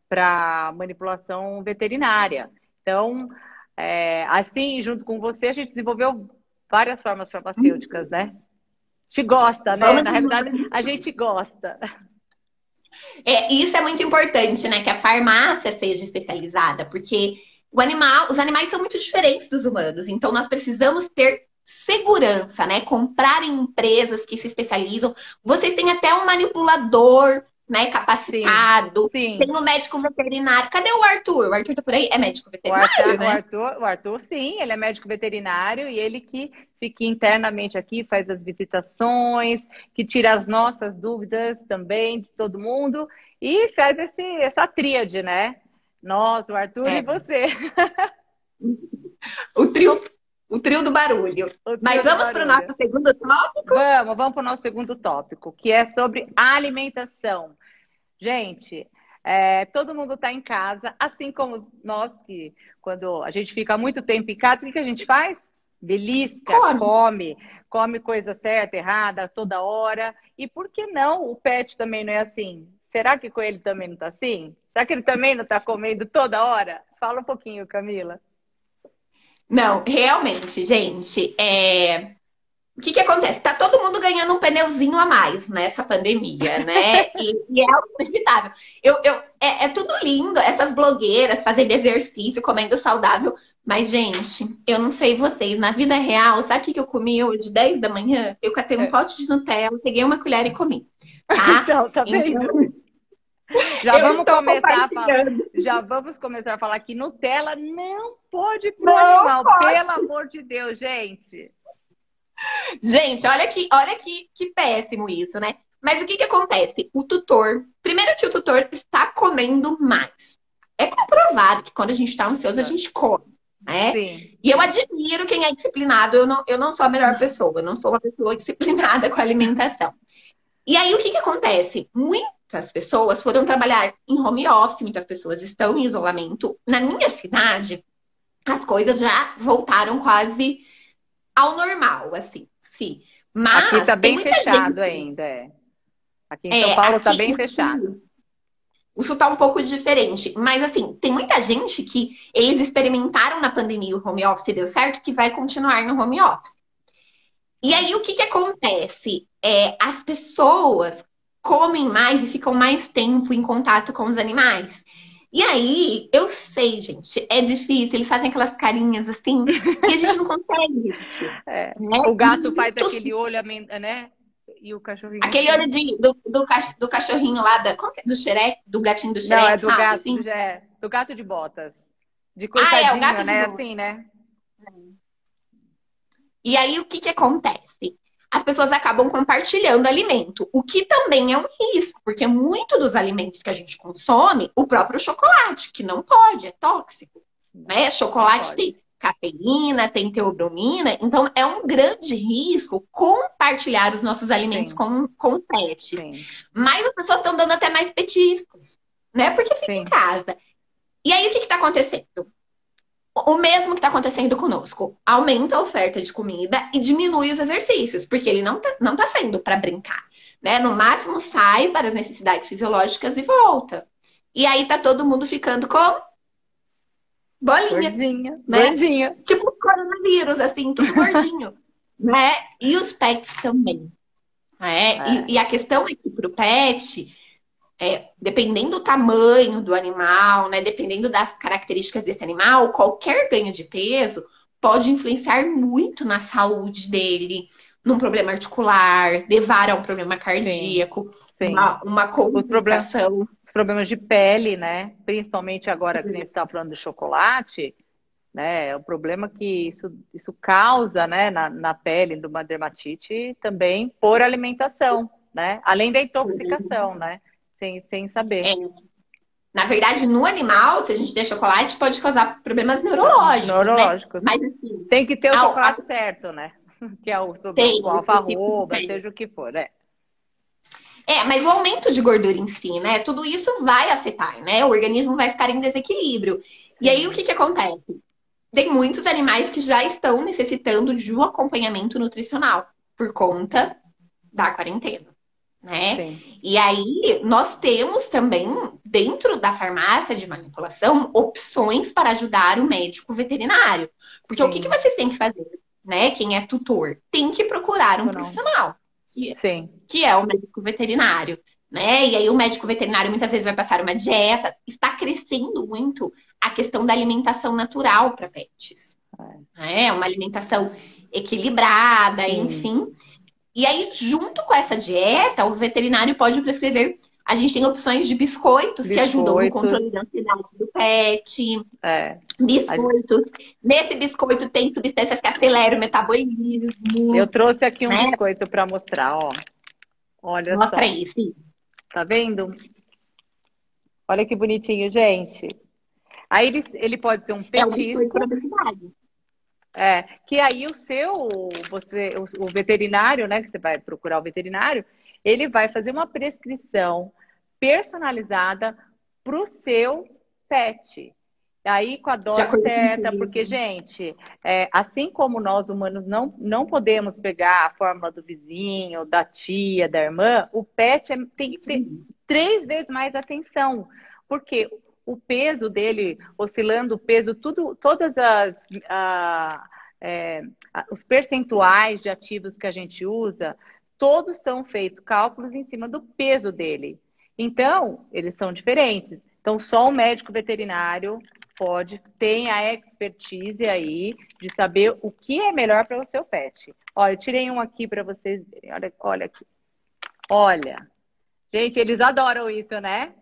para manipulação veterinária. Então, é, assim, junto com você, a gente desenvolveu várias formas farmacêuticas, né? A gente gosta, né? Na realidade, a gente gosta. É, isso é muito importante, né? Que a farmácia seja especializada, porque o animal, os animais são muito diferentes dos humanos, então nós precisamos ter segurança, né? Comprar em empresas que se especializam. Vocês têm até um manipulador né, capacitado. Sim, sim. Tem um médico veterinário. Cadê o Arthur? O Arthur tá por aí? É médico veterinário, o Arthur, né? O Arthur, o Arthur, sim, ele é médico veterinário e ele que fica internamente aqui, faz as visitações, que tira as nossas dúvidas também de todo mundo e faz esse, essa tríade, né? Nós, o Arthur é. e você. o trio o trio do barulho. Trio Mas vamos para o nosso segundo tópico? Vamos, vamos para o nosso segundo tópico, que é sobre alimentação. Gente, é, todo mundo está em casa, assim como nós que, quando a gente fica muito tempo em casa, o que, que a gente faz? Belisca, come. come, come coisa certa, errada, toda hora. E por que não o pet também não é assim? Será que com ele também não está assim? Será que ele também não está comendo toda hora? Fala um pouquinho, Camila. Não, realmente, gente, é... o que que acontece? Tá todo mundo ganhando um pneuzinho a mais nessa pandemia, né? e, e, é inevitável. Eu, eu, é, é tudo lindo, essas blogueiras fazendo exercício, comendo saudável. Mas, gente, eu não sei vocês, na vida real, sabe o que, que eu comi hoje, 10 da manhã? Eu catei um é. pote de Nutella, peguei uma colher e comi. Tá? então, tá vendo? Então, já eu vamos começar a falar, já vamos começar a falar que Nutella não pode pro não animal, pode. pelo amor de Deus, gente. Gente, olha que, olha que, que péssimo isso, né? Mas o que que acontece? O tutor, primeiro que o tutor está comendo mais. É comprovado que quando a gente está ansioso, a gente come, né? Sim. E eu admiro quem é disciplinado. Eu não, eu não sou a melhor pessoa, eu não sou uma pessoa disciplinada com a alimentação. E aí, o que que acontece? Muitas pessoas foram trabalhar em home office, muitas pessoas estão em isolamento. Na minha cidade, as coisas já voltaram quase ao normal, assim, sim. Mas aqui tá bem fechado gente... ainda, é. Aqui em São é, Paulo tá bem fechado. Isso tá um pouco diferente. Mas, assim, tem muita gente que eles experimentaram na pandemia o home office e deu certo, que vai continuar no home office. E aí, o que que acontece? É, as pessoas comem mais e ficam mais tempo em contato com os animais. E aí, eu sei, gente, é difícil, eles fazem aquelas carinhas assim, e a gente não consegue. É. Né? O gato faz então, aquele olho, né? E o cachorrinho. Aquele olho de, do, do, do cachorrinho lá, da, é? do xerec, do gatinho do xerec. Não, é do sabe, gato, assim? é, do gato de botas. De coitadinho, ah, é, o gato né? Assim, né? E aí, o que que acontece? As pessoas acabam compartilhando alimento, o que também é um risco, porque muito dos alimentos que a gente consome, o próprio chocolate, que não pode, é tóxico. Né? Chocolate tem cafeína, tem teobromina, então é um grande risco compartilhar os nossos alimentos com, com pets. Sim. Mas as pessoas estão dando até mais petiscos, né? Porque fica Sim. em casa. E aí o que está acontecendo? O mesmo que está acontecendo conosco. Aumenta a oferta de comida e diminui os exercícios, porque ele não está não tá sendo para brincar. Né? No máximo sai para as necessidades fisiológicas e volta. E aí tá todo mundo ficando com bolinha. Gordinha. Né? Gordinha. Tipo coronavírus, assim, tudo gordinho. né? E os pets também. Né? É. E, e, a questão é que pro pet, é, dependendo do tamanho do animal, né, dependendo das características desse animal, qualquer ganho de peso pode influenciar muito na saúde dele, num problema articular, levar a um problema cardíaco, sim, sim. uma, uma complicação. Os problemas de pele, né? Principalmente agora que a gente está falando do chocolate, né? O problema que isso, isso causa, né, na, na pele de uma dermatite também por alimentação, né? Além da intoxicação, né? Sem, sem saber. É. Na verdade, no animal, se a gente der chocolate, pode causar problemas neurológicos. Né? Neurológicos. Né? Mas assim, tem que ter o chocolate a... certo, né? Que é o, tem, o alfarroba, seja o que for, né? É, mas o aumento de gordura em si, né? Tudo isso vai afetar, né? O organismo vai ficar em desequilíbrio. E aí, o que, que acontece? Tem muitos animais que já estão necessitando de um acompanhamento nutricional por conta da quarentena né? Sim. E aí nós temos também dentro da farmácia de manipulação opções para ajudar o médico veterinário. Porque Sim. o que, que vocês têm que fazer, né? Quem é tutor tem que procurar um profissional, que, Sim. que é o médico veterinário. né? E aí o médico veterinário muitas vezes vai passar uma dieta. Está crescendo muito a questão da alimentação natural para pets. É. é uma alimentação equilibrada, Sim. enfim. E aí, junto com essa dieta, o veterinário pode prescrever. A gente tem opções de biscoitos, biscoitos. que ajudam no controle da ansiedade do pet. É. Biscoitos. Nesse biscoito tem substâncias que aceleram o metabolismo. Eu trouxe aqui um né? biscoito para mostrar, ó. Olha Mostra só. aí, sim. Tá vendo? Olha que bonitinho, gente. Aí ele, ele pode ser um petisco. É, que aí o seu, você, o, o, veterinário, né, que você vai procurar o veterinário, ele vai fazer uma prescrição personalizada para o seu pet. Aí com a dose certa, porque, gente, é, assim como nós humanos não, não podemos pegar a fórmula do vizinho, da tia, da irmã, o pet é, tem que ter três vezes mais atenção. Porque o peso dele, oscilando o peso, tudo, todas as a, é, os percentuais de ativos que a gente usa, todos são feitos cálculos em cima do peso dele. Então, eles são diferentes. Então, só o médico veterinário pode, tem a expertise aí de saber o que é melhor para o seu pet. Olha, eu tirei um aqui para vocês verem. Olha, olha aqui. Olha. Gente, eles adoram isso, né?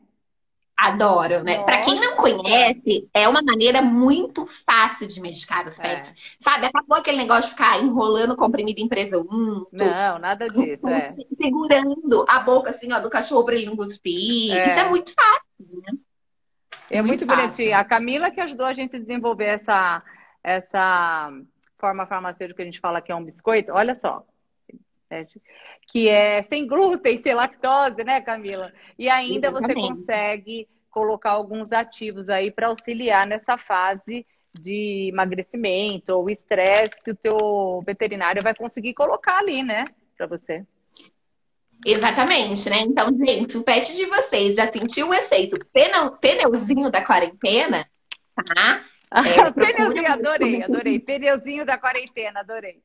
Adoro, né? Para quem não conhece, é uma maneira muito fácil de medicar os pets. É. Sabe, acabou aquele negócio de ficar enrolando comprimido em presunto. Não, nada disso, é. Segurando a boca assim, ó, do cachorro para ele não cuspir. É. Isso é muito fácil, né? É muito, muito bonitinho. A Camila que ajudou a gente a desenvolver essa, essa forma farmacêutica que a gente fala que é um biscoito. Olha só. Que é sem glúten, sem lactose, né, Camila? E ainda Exatamente. você consegue colocar alguns ativos aí para auxiliar nessa fase de emagrecimento ou estresse que o teu veterinário vai conseguir colocar ali, né, para você. Exatamente, né? Então, gente, o pet de vocês já sentiu o efeito pneu, pneuzinho da quarentena, tá? É, pneuzinho, adorei, adorei. Pneuzinho da quarentena, adorei.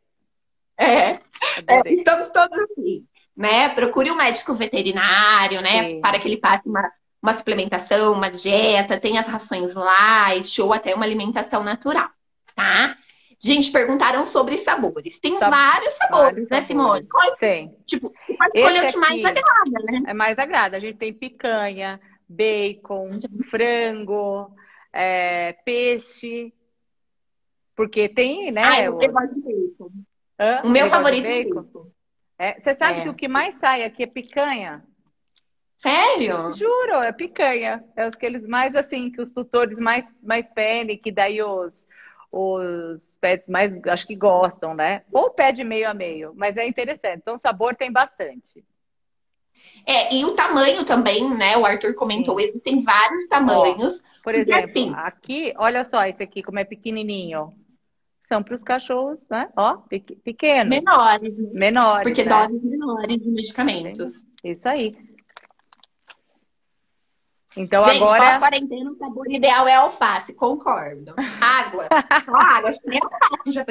É, é estamos todos aqui, né? Procure um médico veterinário, né? Sim. Para que ele passe uma, uma suplementação, uma dieta, tenha as rações light ou até uma alimentação natural, tá? Gente, perguntaram sobre sabores. Tem tá, vários sabores, vários né, Simone? Qual, Tem. Tipo, pode escolher o que mais agrada, né? É mais agrada. A gente tem picanha, bacon, frango, é, peixe. Porque tem, né? Ah, eu o... gosto de bacon. Hã? O meu favorito é. É, você sabe é. que o que mais sai aqui é picanha? Sério? Juro, é picanha. É os que eles mais, assim, que os tutores mais, mais pedem, que daí os, os pets mais, acho que gostam, né? Ou pede meio a meio, mas é interessante. Então, sabor tem bastante. É, e o tamanho também, né? O Arthur comentou, Sim. existem vários tamanhos. Ó, por exemplo, assim, aqui, olha só esse aqui, como é pequenininho. São para os cachorros, né? Ó, pequenos. Menores. Menores. Porque né? doses menores de medicamentos. Isso aí. Então Gente, agora. quarentena, o sabor ideal é alface, concordo. Água. Só água, acho que nem alface já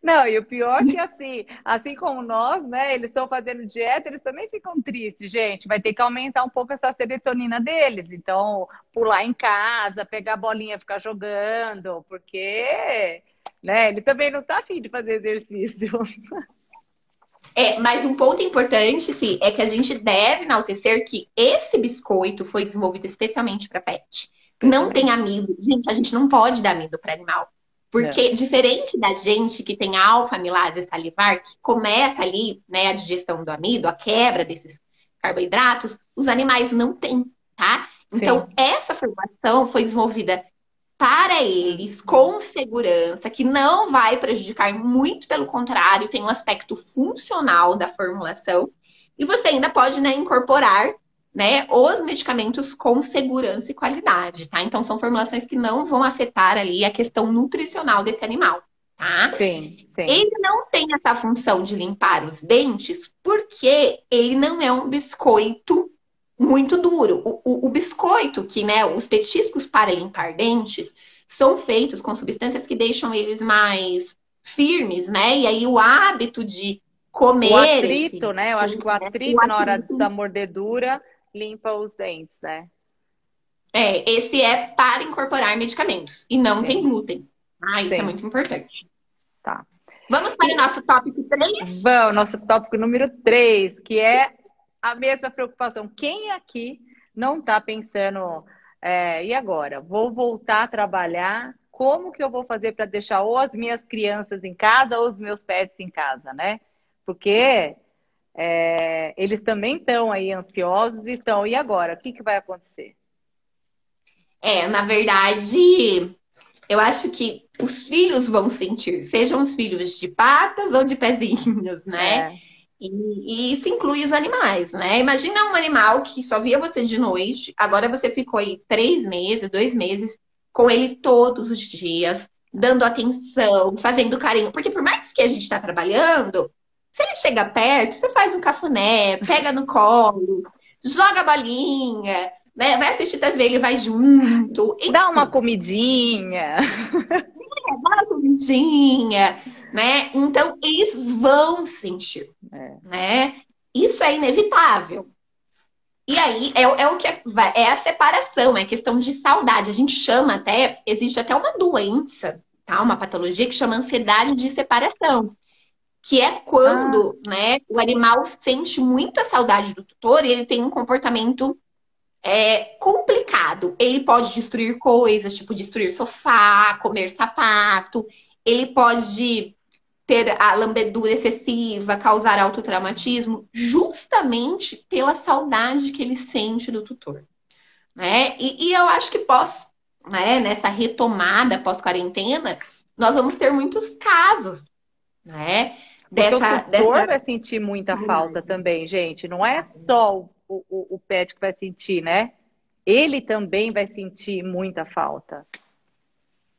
Não, e o pior é que assim, assim como nós, né, eles estão fazendo dieta, eles também ficam tristes, gente. Vai ter que aumentar um pouco essa serotonina deles. Então, pular em casa, pegar a bolinha, ficar jogando, porque, né, ele também não tá afim de fazer exercício. É, mas um ponto importante, sim, é que a gente deve enaltecer que esse biscoito foi desenvolvido especialmente para pet. Não tem amido. Gente, a gente não pode dar amido para animal. Porque, é. diferente da gente que tem alfa-amilase salivar, que começa ali, né, a digestão do amido, a quebra desses carboidratos, os animais não têm, tá? Então, Sim. essa formação foi desenvolvida para eles com segurança, que não vai prejudicar, muito pelo contrário, tem um aspecto funcional da formulação. E você ainda pode né, incorporar né, os medicamentos com segurança e qualidade, tá? Então são formulações que não vão afetar ali a questão nutricional desse animal, tá? Sim, sim. Ele não tem essa função de limpar os dentes porque ele não é um biscoito muito duro. O, o, o, biscoito, que, né, os petiscos para limpar dentes, são feitos com substâncias que deixam eles mais firmes, né? E aí o hábito de comer. O atrito, né? Eu acho que o atrito, o atrito na hora da mordedura limpa os dentes, né? É, esse é para incorporar medicamentos e não Sim. tem glúten. Ah, isso é Sim. é muito importante. Tá. Vamos para o nosso tópico 3? Vamos, nosso tópico número 3, que é a mesma preocupação. Quem aqui não está pensando, é, e agora? Vou voltar a trabalhar? Como que eu vou fazer para deixar ou as minhas crianças em casa ou os meus pets em casa, né? Porque é, eles também estão aí ansiosos e estão, e agora? O que, que vai acontecer? É, na verdade, eu acho que os filhos vão sentir, sejam os filhos de patas ou de pezinhos, né? É. E, e, isso inclui os animais, né? Imagina um animal que só via você de noite, agora você ficou aí três meses, dois meses com ele todos os dias, dando atenção, fazendo carinho. Porque por mais que a gente está trabalhando, se ele chega perto, você faz um cafuné, pega no colo, joga a bolinha, né? Vai assistir TV, ele vai junto. Dá uma comidinha. É, dá uma comidinha, né? Então, eles vão sentir, é. né? Isso é inevitável. E aí, é, é o que é, é a separação, é questão de saudade. A gente chama até, existe até uma doença, tá? Uma patologia que chama ansiedade de separação que é quando ah. né, o animal sente muita saudade do tutor e ele tem um comportamento é complicado. Ele pode destruir coisas, tipo destruir sofá, comer sapato. Ele pode ter a lambedura excessiva, causar autotraumatismo, justamente pela saudade que ele sente do tutor. Né? E, e eu acho que pós, né, nessa retomada pós-quarentena, nós vamos ter muitos casos, né? Dessa, Porque o tutor dessa... vai sentir muita falta também, gente. Não é só o o, o, o pet que vai sentir, né? Ele também vai sentir muita falta.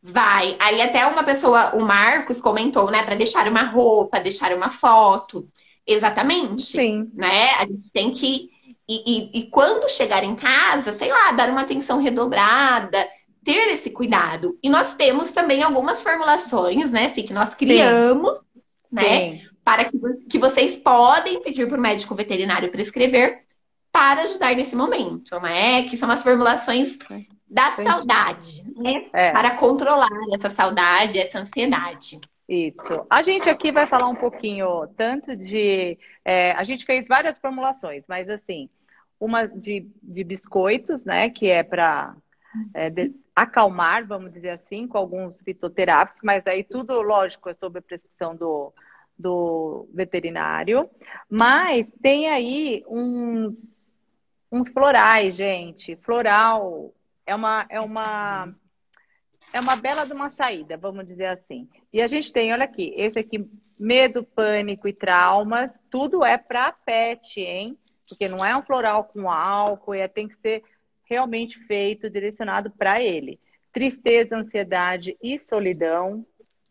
Vai. Aí até uma pessoa, o Marcos comentou, né, para deixar uma roupa, deixar uma foto. Exatamente. Sim. Né? A gente tem que. E, e, e, quando chegar em casa, sei lá, dar uma atenção redobrada, ter esse cuidado. E nós temos também algumas formulações, né, assim, que nós criamos, Sim. né? Sim. Para que, que vocês podem pedir para o médico veterinário prescrever para ajudar nesse momento, né? Que são as formulações da saudade, né? É. Para controlar essa saudade, essa ansiedade. Isso. A gente aqui vai falar um pouquinho tanto de. É, a gente fez várias formulações, mas assim, uma de, de biscoitos, né? Que é para é, acalmar, vamos dizer assim, com alguns fitoterápicos, mas aí tudo, lógico, é sob a prescrição do, do veterinário. Mas tem aí uns uns florais, gente. Floral é uma é uma é uma bela de uma saída, vamos dizer assim. E a gente tem, olha aqui, esse aqui medo, pânico e traumas, tudo é para pet, hein? Porque não é um floral com álcool, é, tem que ser realmente feito, direcionado para ele. Tristeza, ansiedade e solidão,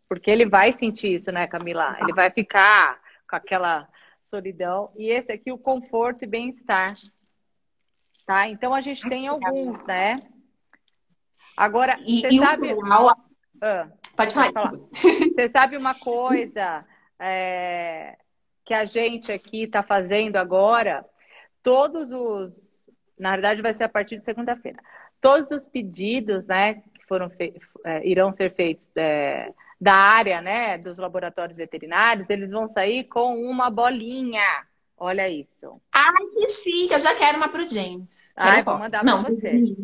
porque ele vai sentir isso, né, Camila? Ele vai ficar com aquela solidão. E esse aqui, o conforto e bem-estar. Tá? Então a gente tem alguns, né? Agora, e, você e sabe. Plural... Ah, pode, falar. falar. Você sabe uma coisa é... que a gente aqui está fazendo agora? Todos os. Na verdade, vai ser a partir de segunda-feira. Todos os pedidos, né, que foram fe... é, irão ser feitos é, da área, né, dos laboratórios veterinários, eles vão sair com uma bolinha Olha isso. Ai, que chique. Eu já quero uma pro James. Ai, vou mandar Não, pra você.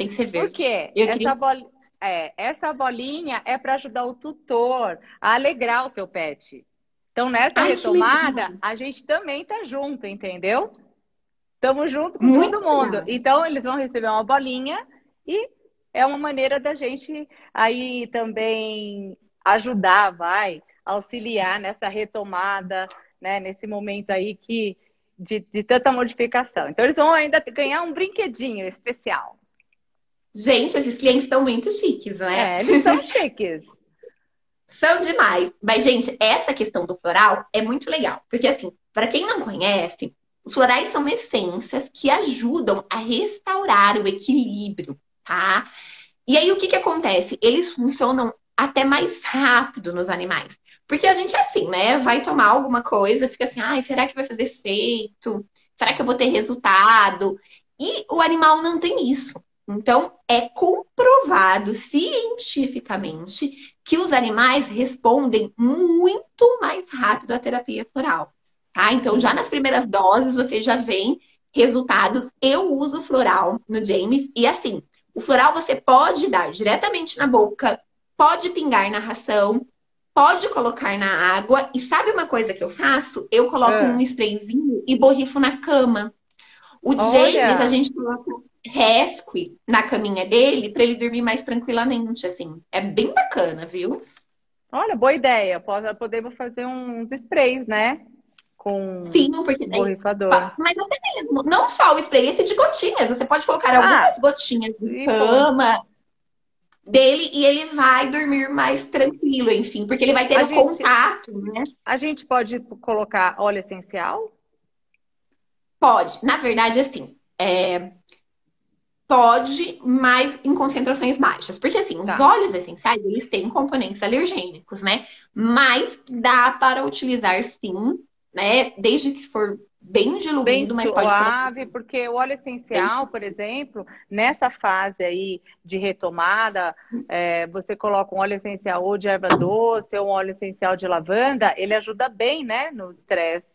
Tem que ser verde. Por quê? Eu essa, queria... bol... é, essa bolinha é para ajudar o tutor a alegrar o seu pet. Então, nessa Ai, retomada, a gente também tá junto, entendeu? Estamos junto com Muito todo mundo. Legal. Então, eles vão receber uma bolinha e é uma maneira da gente aí também ajudar, vai, auxiliar nessa retomada né, nesse momento aí que de, de tanta modificação. Então eles vão ainda ganhar um brinquedinho especial. Gente, esses clientes estão muito chiques, né? É, eles são chiques. São demais. Mas, gente, essa questão do floral é muito legal. Porque, assim, para quem não conhece, os florais são essências que ajudam a restaurar o equilíbrio, tá? E aí, o que, que acontece? Eles funcionam até mais rápido nos animais. Porque a gente é assim, né? Vai tomar alguma coisa, fica assim, ai, será que vai fazer efeito? Será que eu vou ter resultado? E o animal não tem isso. Então, é comprovado cientificamente que os animais respondem muito mais rápido à terapia floral. Tá? Então, já nas primeiras doses, você já vem resultados. Eu uso floral no James e assim, o floral você pode dar diretamente na boca, pode pingar na ração, pode colocar na água. E sabe uma coisa que eu faço? Eu coloco é. um sprayzinho e borrifo na cama. O Olha. James, a gente coloca resque na caminha dele para ele dormir mais tranquilamente, assim. É bem bacana, viu? Olha, boa ideia. Podemos fazer uns sprays, né? Com Sim, porque borrifador. Mas até mesmo, não só o spray, esse de gotinhas. Você pode colocar algumas ah, gotinhas de cama dele e ele vai dormir mais tranquilo, enfim, porque ele vai ter o gente, contato, né? A gente pode colocar óleo essencial? Pode. Na verdade, assim, é, pode, mas em concentrações baixas. Porque, assim, tá. os óleos essenciais, eles têm componentes alergênicos, né? Mas dá para utilizar, sim, né? Desde que for bem diluído, bem mas suave, pode porque o óleo essencial, por exemplo, nessa fase aí de retomada, é, você coloca um óleo essencial ou de erva doce ou um óleo essencial de lavanda, ele ajuda bem, né, no estresse.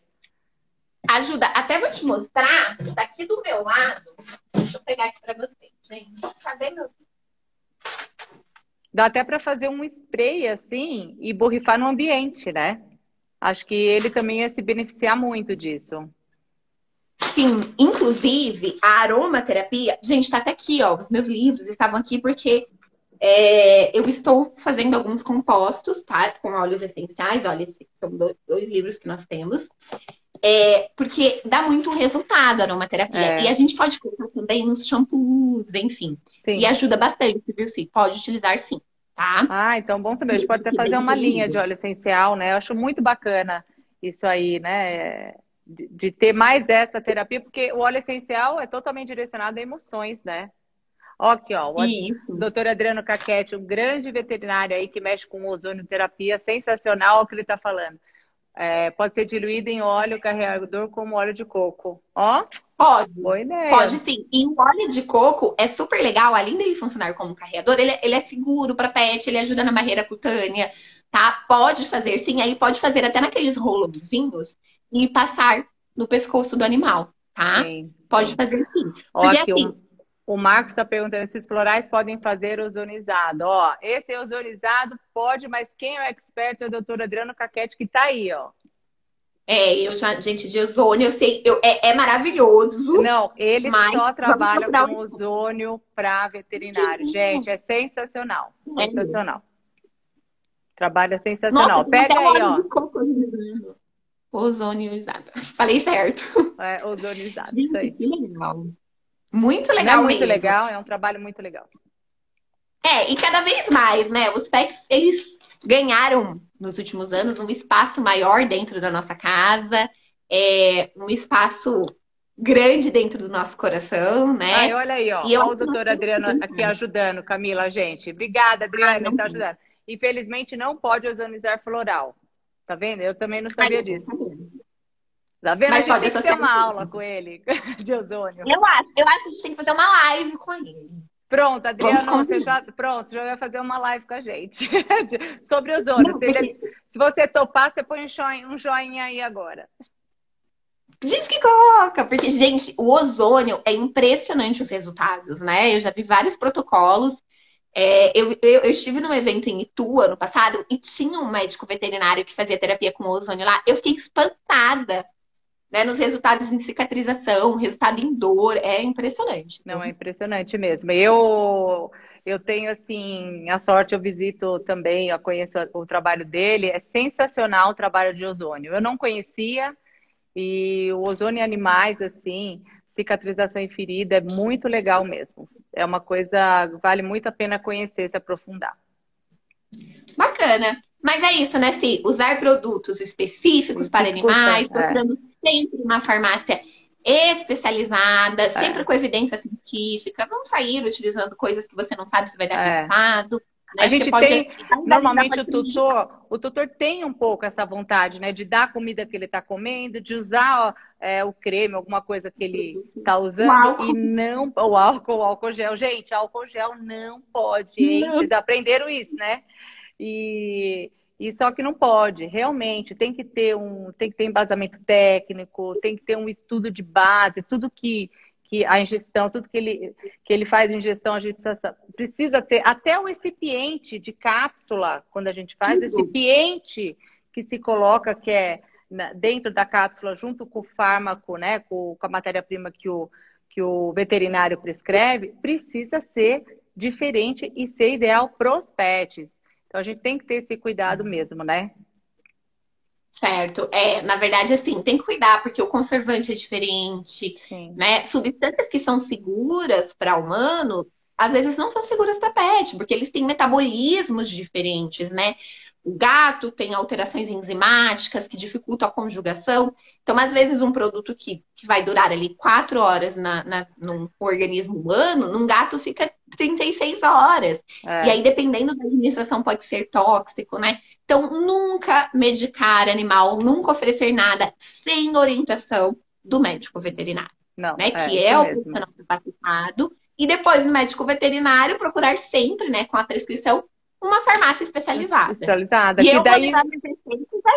Ajuda. Até vou te mostrar, está aqui do meu lado, pegar aqui para vocês, gente. Cadê meu. Dá até para fazer um spray assim e borrifar no ambiente, né? Acho que ele também ia se beneficiar muito disso. Sim, inclusive a aromaterapia, gente, tá até aqui, ó. Os meus livros estavam aqui porque é, eu estou fazendo alguns compostos, tá? Com óleos essenciais. Olha, esses são dois livros que nós temos. É, porque dá muito resultado a aromaterapia. É. E a gente pode colocar também nos shampoos, enfim. Sim. E ajuda bastante, viu, sim? Pode utilizar sim, tá? Ah, então bom saber. A gente pode até fazer uma linha de óleo essencial, né? Eu acho muito bacana isso aí, né? De, de ter mais essa terapia, porque o óleo essencial é totalmente direcionado a emoções, né? Ó, aqui, ó, o doutor Adriano Caquete, um grande veterinário aí que mexe com ozonioterapia, sensacional o que ele está falando. É, pode ser diluído em óleo carregador como óleo de coco. Ó, pode. Boa ideia. Pode sim. E o óleo de coco é super legal, além dele funcionar como carregador, ele, é, ele é seguro para pet, ele ajuda na barreira cutânea, tá? Pode fazer sim, aí pode fazer até naqueles rolozinhos e passar no pescoço do animal, tá? Sim, pode fazer sim. Porque Ó, assim, o Marcos está perguntando se os florais podem fazer ozonizado. Ó, esse é ozonizado pode, mas quem é o expert é o doutor Adriano Caquete, que está aí, ó. É, eu já, gente, de ozônio, eu sei, eu, é, é maravilhoso. Não, ele só trabalha com um... ozônio para veterinário. Gente, é sensacional. É. Sensacional. Trabalha sensacional. Nossa, Pega aí, ó. Ozonizado. Falei certo. É, ozonizado. Isso aí. Que legal. Muito legal. é muito mesmo. legal, é um trabalho muito legal. É, e cada vez mais, né? Os pets, eles ganharam nos últimos anos um espaço maior dentro da nossa casa, é, um espaço grande dentro do nosso coração, né? Ai, olha aí, ó. E eu... Olha o doutor Adriano aqui ajudando, Camila, gente. Obrigada, Adriana, está ajudando. Infelizmente, não pode ozonizar floral. Tá vendo? Eu também não sabia Ai, disso. Tá vendo? Mas a gente tem que ter uma aula com ele de ozônio. Eu acho, eu acho que a gente tem que fazer uma live com ele. Pronto, Adriano, você já, pronto, já vai fazer uma live com a gente sobre ozônio. Não, se, ele, se, você topar, você põe um joinha, um joinha aí agora. Diz que coloca, porque, gente, o ozônio é impressionante os resultados, né? Eu já vi vários protocolos. É, eu, eu, eu, estive num evento em Itu ano passado e tinha um médico veterinário que fazia terapia com ozônio lá. Eu fiquei espantada né, nos resultados em cicatrização, resultado em dor, é impressionante. Não, é impressionante mesmo. Eu eu tenho assim a sorte, eu visito também, eu conheço o trabalho dele, é sensacional o trabalho de ozônio. Eu não conhecia e o ozônio em animais assim, cicatrização em ferida é muito legal mesmo. É uma coisa vale muito a pena conhecer, se aprofundar. Bacana. Mas é isso, né, Si? Usar produtos específicos para animais, procurando é sempre uma farmácia especializada, é. sempre com evidência científica. Não sair utilizando coisas que você não sabe se vai dar é. resultado. Né? A gente tem, normalmente o tutor, o tutor tem um pouco essa vontade, né, de dar a comida que ele está comendo, de usar é, o creme, alguma coisa que ele está usando e não o álcool, o álcool gel. Gente, álcool gel não pode, hein? Não. Vocês aprenderam isso, né? E, e só que não pode, realmente, tem que ter um, tem que ter embasamento técnico, tem que ter um estudo de base, tudo que que a ingestão, tudo que ele, que ele faz ingestão, a gente precisa, precisa ter até o recipiente de cápsula, quando a gente faz, esse recipiente que se coloca, que é dentro da cápsula, junto com o fármaco, né, com, com a matéria-prima que o, que o veterinário prescreve, precisa ser diferente e ser ideal para os pets. Então a gente tem que ter esse cuidado mesmo, né? Certo. É, na verdade, assim, tem que cuidar, porque o conservante é diferente, Sim. né? Substâncias que são seguras para humano, às vezes não são seguras para pet, porque eles têm metabolismos diferentes, né? O gato tem alterações enzimáticas que dificultam a conjugação. Então, às vezes, um produto que, que vai durar ali quatro horas na, na, num organismo humano, num gato fica 36 horas. É. E aí, dependendo da administração, pode ser tóxico, né? Então, nunca medicar animal, nunca oferecer nada sem orientação do médico veterinário. Não, né? É, que é o profissional capacitado. E depois, no médico veterinário, procurar sempre, né, com a prescrição, uma farmácia especializada. Especializada. E eu daí... vou levar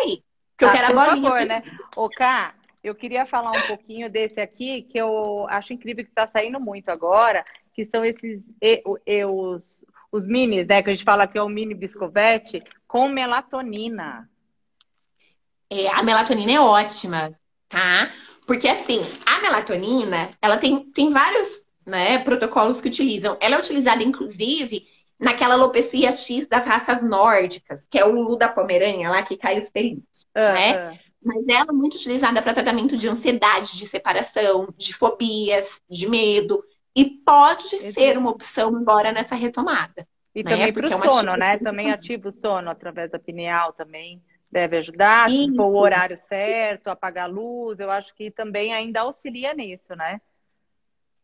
aí. Que eu ah, quero a bolinha. Favor, né? Ô, Ká, eu queria falar um pouquinho desse aqui, que eu acho incrível que está saindo muito agora, que são esses e, e, os, os minis, né? Que a gente fala que é o mini biscovete com melatonina. É, a melatonina é ótima, tá? Porque assim, a melatonina, ela tem, tem vários né, protocolos que utilizam. Ela é utilizada, inclusive, naquela alopecia X das raças nórdicas, que é o Lulu da Pomerânia, lá que cai os pelinhos, uhum. né? Mas ela é muito utilizada para tratamento de ansiedade, de separação, de fobias, de medo. E pode ser uma opção agora nessa retomada. E né? também para o é sono, né? Também ativa o sono através da pineal também deve ajudar, for o horário certo, apagar a luz, eu acho que também ainda auxilia nisso, né?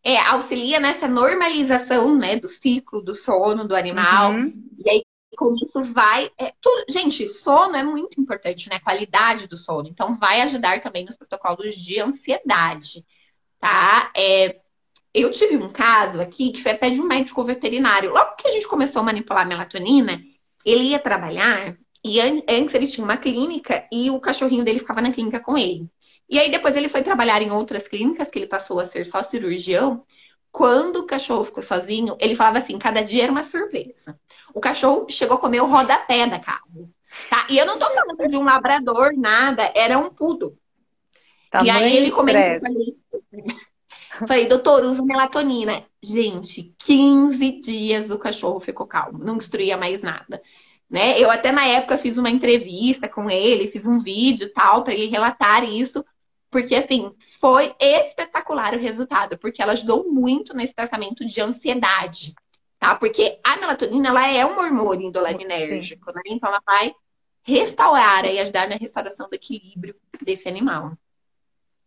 É, auxilia nessa normalização, né, do ciclo do sono do animal. Uhum. E aí, com isso, vai. É, tudo... Gente, sono é muito importante, né? Qualidade do sono. Então, vai ajudar também nos protocolos de ansiedade, tá? É, eu tive um caso aqui que foi até de um médico veterinário. Logo que a gente começou a manipular a melatonina, ele ia trabalhar e antes ele tinha uma clínica e o cachorrinho dele ficava na clínica com ele. E aí depois ele foi trabalhar em outras clínicas, que ele passou a ser só cirurgião. Quando o cachorro ficou sozinho, ele falava assim: cada dia era uma surpresa. O cachorro chegou a comer o rodapé da carne. Tá? E eu não tô falando de um labrador, nada, era um pudo. e aí ele comentou Falei, doutor, usa melatonina. Gente, 15 dias o cachorro ficou calmo, não destruía mais nada. Né? Eu até na época fiz uma entrevista com ele, fiz um vídeo tal para ele relatar isso, porque assim, foi espetacular o resultado, porque ela ajudou muito nesse tratamento de ansiedade, tá? Porque a melatonina ela é um hormônio indolinérgico, né? Então ela vai restaurar e ajudar na restauração do equilíbrio desse animal.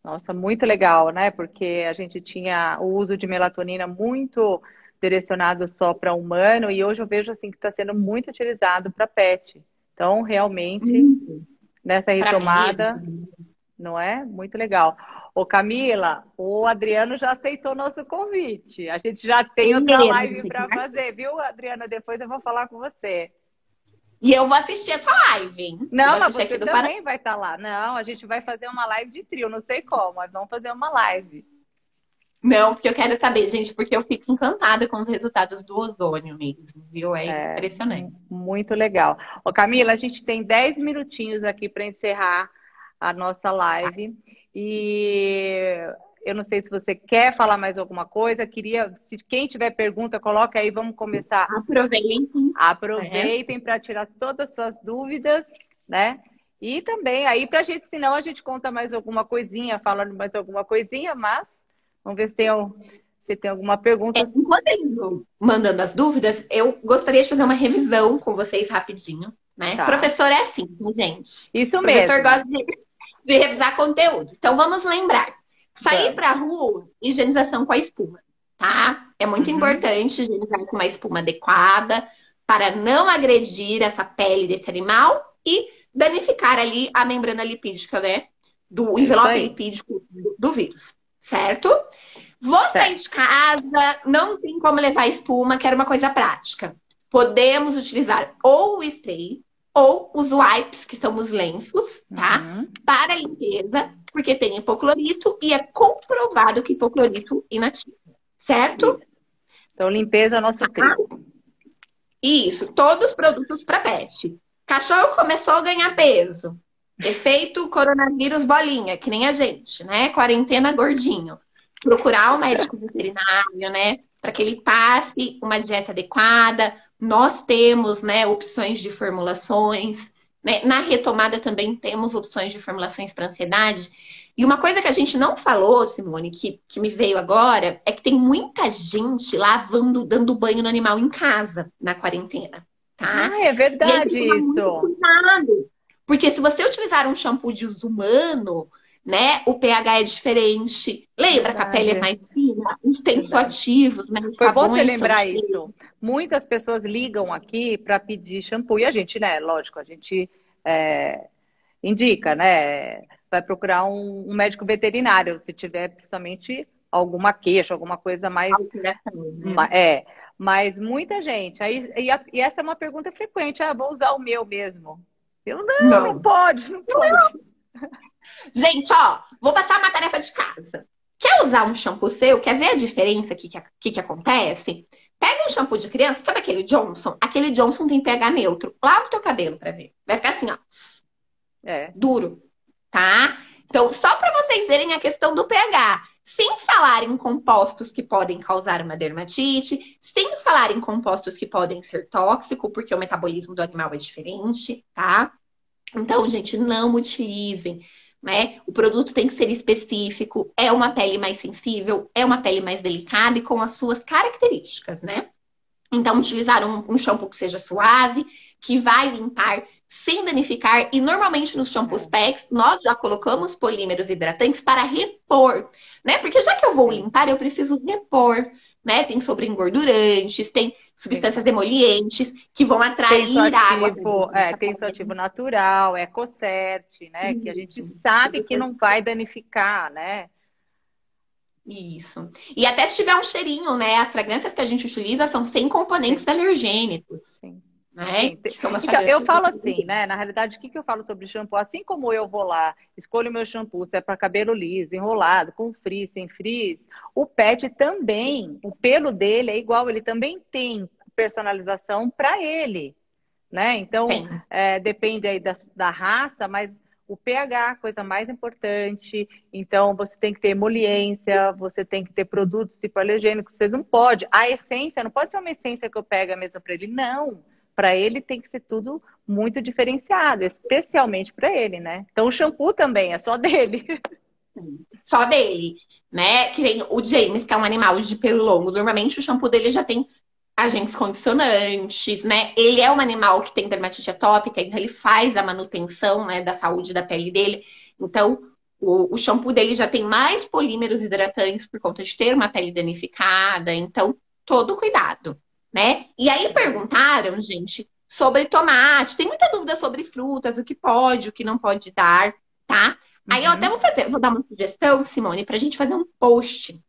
Nossa, muito legal, né? Porque a gente tinha o uso de melatonina muito direcionado só para humano e hoje eu vejo assim que está sendo muito utilizado para pet. Então, realmente, uhum. nessa retomada, não é? Muito legal. Ô Camila, o Adriano já aceitou nosso convite. A gente já tem outra live para fazer, viu, Adriana? Depois eu vou falar com você. E eu vou assistir essa live, hein? Não, mas você também vai estar tá lá. Não, a gente vai fazer uma live de trio, não sei como, mas vamos fazer uma live. Não, porque eu quero saber, gente, porque eu fico encantada com os resultados do ozônio mesmo, viu? É, é impressionante. Muito legal. Ô, Camila, a gente tem 10 minutinhos aqui para encerrar a nossa live. E eu não sei se você quer falar mais alguma coisa. Queria, se quem tiver pergunta, coloca aí, vamos começar. Aproveitem. Aproveitem é. para tirar todas as suas dúvidas, né? E também aí para a gente, senão a gente conta mais alguma coisinha, falando mais alguma coisinha, mas vamos ver se tem, se tem alguma pergunta. É, enquanto eles vão mandando as dúvidas, eu gostaria de fazer uma revisão com vocês rapidinho, né? Tá. Professor é assim, gente. Isso mesmo. O professor gosta de, de revisar conteúdo. Então vamos lembrar. Sair para a rua, higienização com a espuma, tá? É muito uhum. importante higienizar com uma espuma adequada, para não agredir essa pele desse animal e danificar ali a membrana lipídica, né? Do envelope lipídico do vírus, certo? Vou sair de casa, não tem como levar espuma, quero uma coisa prática. Podemos utilizar ou o spray ou os wipes, que são os lenços, tá? Uhum. Para limpeza, porque tem hipoclorito e é comprovado que hipoclorito inativa, certo? Isso. Então, limpeza é nosso tempo. Isso, todos os produtos para pet. Cachorro começou a ganhar peso. Efeito coronavírus bolinha, que nem a gente, né? Quarentena gordinho procurar o um médico veterinário, né? Para que ele passe uma dieta adequada. Nós temos, né, opções de formulações. Né? Na retomada também temos opções de formulações para ansiedade. E uma coisa que a gente não falou, Simone, que, que me veio agora, é que tem muita gente lavando, dando banho no animal em casa na quarentena. Tá? Ah, é verdade isso. Cuidado, porque se você utilizar um shampoo de uso humano, né? O pH é diferente. Lembra Verdade. que a pele é mais fina? Os tensoativos, né? Os Foi bom você lembrar isso. Muitas pessoas ligam aqui para pedir shampoo. E a gente, né? Lógico, a gente é, indica, né? Vai procurar um, um, médico veterinário, se tiver principalmente alguma queixa, alguma coisa mais. Né? É. Mas muita gente. Aí, e, a, e, essa é uma pergunta frequente. Ah, vou usar o meu mesmo. Eu não, não, não pode, não pode. Não. Gente, ó, vou passar uma tarefa de casa. Quer usar um shampoo seu? Quer ver a diferença que, que, que acontece? Pega um shampoo de criança, sabe aquele Johnson? Aquele Johnson tem pH neutro. Lava o teu cabelo pra ver. Vai ficar assim, ó. É. Duro. Tá? Então, só para vocês verem a questão do pH. Sem falar em compostos que podem causar uma dermatite, sem falar em compostos que podem ser tóxicos, porque o metabolismo do animal é diferente, tá? Então, gente, não utilizem né? O produto tem que ser específico, é uma pele mais sensível, é uma pele mais delicada e com as suas características, né? Então, utilizar um, um shampoo que seja suave, que vai limpar sem danificar. E normalmente nos shampoos é. packs, nós já colocamos polímeros hidratantes para repor, né? Porque já que eu vou limpar, eu preciso repor né? Tem sobreengordurantes, tem substâncias Sim. emolientes que vão atrair tem água. É, tem ativo natural, ecocert, né? Isso. Que a gente sabe que não vai danificar, né? Isso. E até se tiver um cheirinho, né? As fragrâncias que a gente utiliza são sem componentes Sim. alergênicos. Sim. Né? Então, eu falo assim, né? Na realidade, o que, que eu falo sobre shampoo? Assim como eu vou lá, escolho meu shampoo, se é para cabelo liso, enrolado, com frizz, sem frizz, o pet também, o pelo dele é igual, ele também tem personalização para ele, né? Então, é, depende aí da, da raça, mas o pH, coisa mais importante. Então, você tem que ter emoliência, você tem que ter produtos hipoalergênicos. Você não pode. A essência não pode ser uma essência que eu pego a mesma para ele. Não para ele tem que ser tudo muito diferenciado, especialmente para ele, né? Então o shampoo também é só dele. Só dele, né? Que nem o James, que é um animal de pelo longo. Normalmente o shampoo dele já tem agentes condicionantes, né? Ele é um animal que tem dermatite atópica, então ele faz a manutenção, né, da saúde da pele dele. Então, o, o, shampoo dele já tem mais polímeros hidratantes por conta de ter uma pele danificada. Então, todo cuidado né? E aí perguntaram, gente, sobre tomate. Tem muita dúvida sobre frutas, o que pode, o que não pode dar, tá? Uhum. Aí eu uhum. até vou fazer, vou dar uma sugestão, Simone, pra gente fazer um post,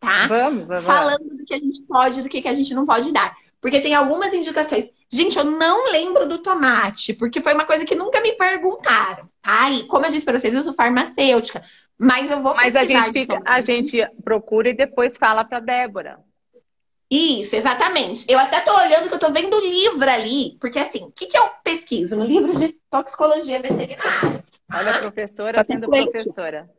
tá? Vamos, vamos. Falando do que a gente pode, do que, a gente não pode dar. Porque tem algumas indicações. Gente, eu não lembro do tomate, porque foi uma coisa que nunca me perguntaram, tá? E como eu disse para vocês, eu sou farmacêutica. Mas eu vou Mas a gente fica, a gente procura e depois fala para Débora. Isso, exatamente. Eu até tô olhando que eu tô vendo o livro ali, porque assim, o que, que eu pesquiso? No livro de toxicologia veterinária. Olha a professora tá sendo professora.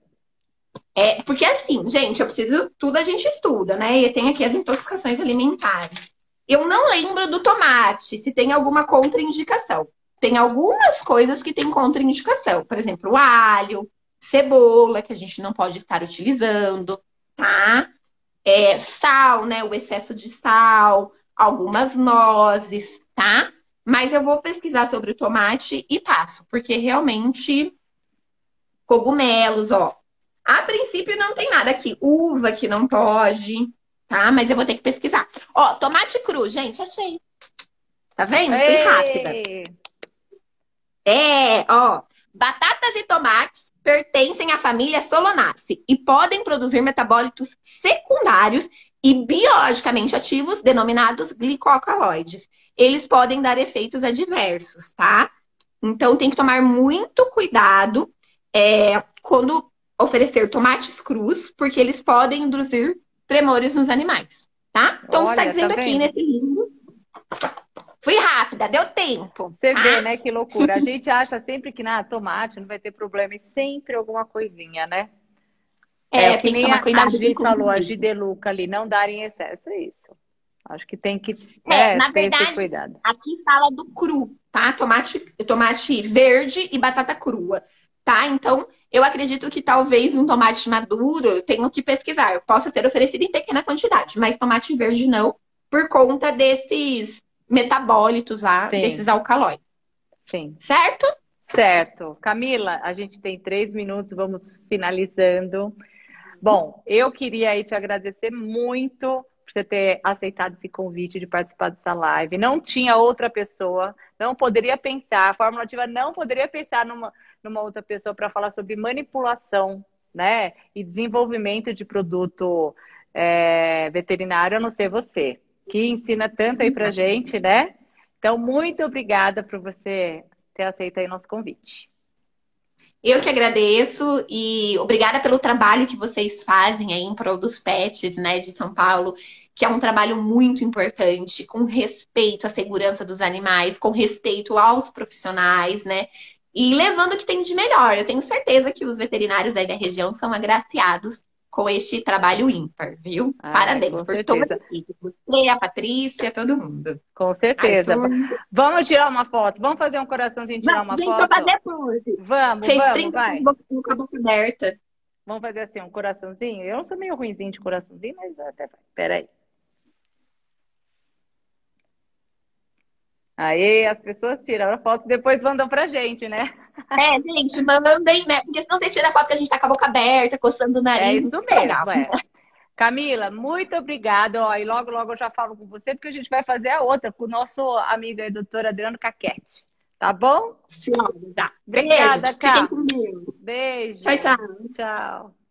É, porque assim, gente, eu preciso, tudo a gente estuda, né? E tem aqui as intoxicações alimentares. Eu não lembro do tomate, se tem alguma contraindicação. Tem algumas coisas que tem contraindicação. Por exemplo, o alho, cebola, que a gente não pode estar utilizando, tá? É, sal, né? O excesso de sal, algumas nozes, tá? Mas eu vou pesquisar sobre o tomate e passo, porque realmente cogumelos, ó. A princípio não tem nada aqui. Uva que não pode, tá? Mas eu vou ter que pesquisar. Ó, tomate cru, gente, achei. Tá vendo? Fui rápida. É, ó. Batatas e tomates pertencem à família Solanaceae e podem produzir metabólitos secundários e biologicamente ativos, denominados glicoalcaloides. Eles podem dar efeitos adversos, tá? Então tem que tomar muito cuidado é, quando oferecer tomates crus, porque eles podem induzir tremores nos animais, tá? Então Olha, você está dizendo tá aqui nesse livro. Fui rápida, deu tempo. Você vê, ah. né, que loucura. A gente acha sempre que na tomate não vai ter problema e sempre alguma coisinha, né? É, é que nem a, a Gi falou, a Gideluca ali, não dar em excesso, é isso. Acho que tem que é, é na verdade, cuidado. Aqui fala do cru, tá? Tomate, tomate verde e batata crua, tá? Então, eu acredito que talvez um tomate maduro eu tenho que pesquisar. Possa ser oferecido em pequena quantidade, mas tomate verde não, por conta desses metabólitos lá, Sim. desses alcaloides. Sim. Certo? Certo. Camila, a gente tem três minutos, vamos finalizando. Bom, eu queria aí te agradecer muito por você ter aceitado esse convite de participar dessa live. Não tinha outra pessoa, não poderia pensar, a Fórmula Ativa não poderia pensar numa, numa outra pessoa para falar sobre manipulação, né? E desenvolvimento de produto é, veterinário, a não ser você, que ensina tanto aí pra gente, né? Então, muito obrigada por você ter aceito aí nosso convite. Eu que agradeço e obrigada pelo trabalho que vocês fazem aí em prol dos pets, né, de São Paulo, que é um trabalho muito importante, com respeito à segurança dos animais, com respeito aos profissionais, né? E levando o que tem de melhor. Eu tenho certeza que os veterinários aí da região são agraciados com este trabalho ímpar, viu? Parabéns por certeza. toda. Você, a Patrícia, todo mundo. Com certeza. Ai, vamos tirar uma foto. Vamos fazer um coraçãozinho tirar uma gente, foto? fazer pose. Vamos, Vocês vamos, vai. Com a boca aberta. Vamos fazer assim, um coraçãozinho? Eu não sou meio ruimzinho de coraçãozinho, mas até vai. Peraí. Aí as pessoas tiram a foto e depois mandam pra gente, né? É, gente, mandem, né? Porque senão você tira a foto que a gente tá com a boca aberta, coçando o nariz. É isso mesmo, é. Camila, muito obrigada. Ó, e logo, logo eu já falo com você, porque a gente vai fazer a outra com o nosso amigo aí, doutor Adriano Caquete. Tá bom? Sim, tá. Obrigada, Beijo, Beijo. Tchau, tchau. Tchau.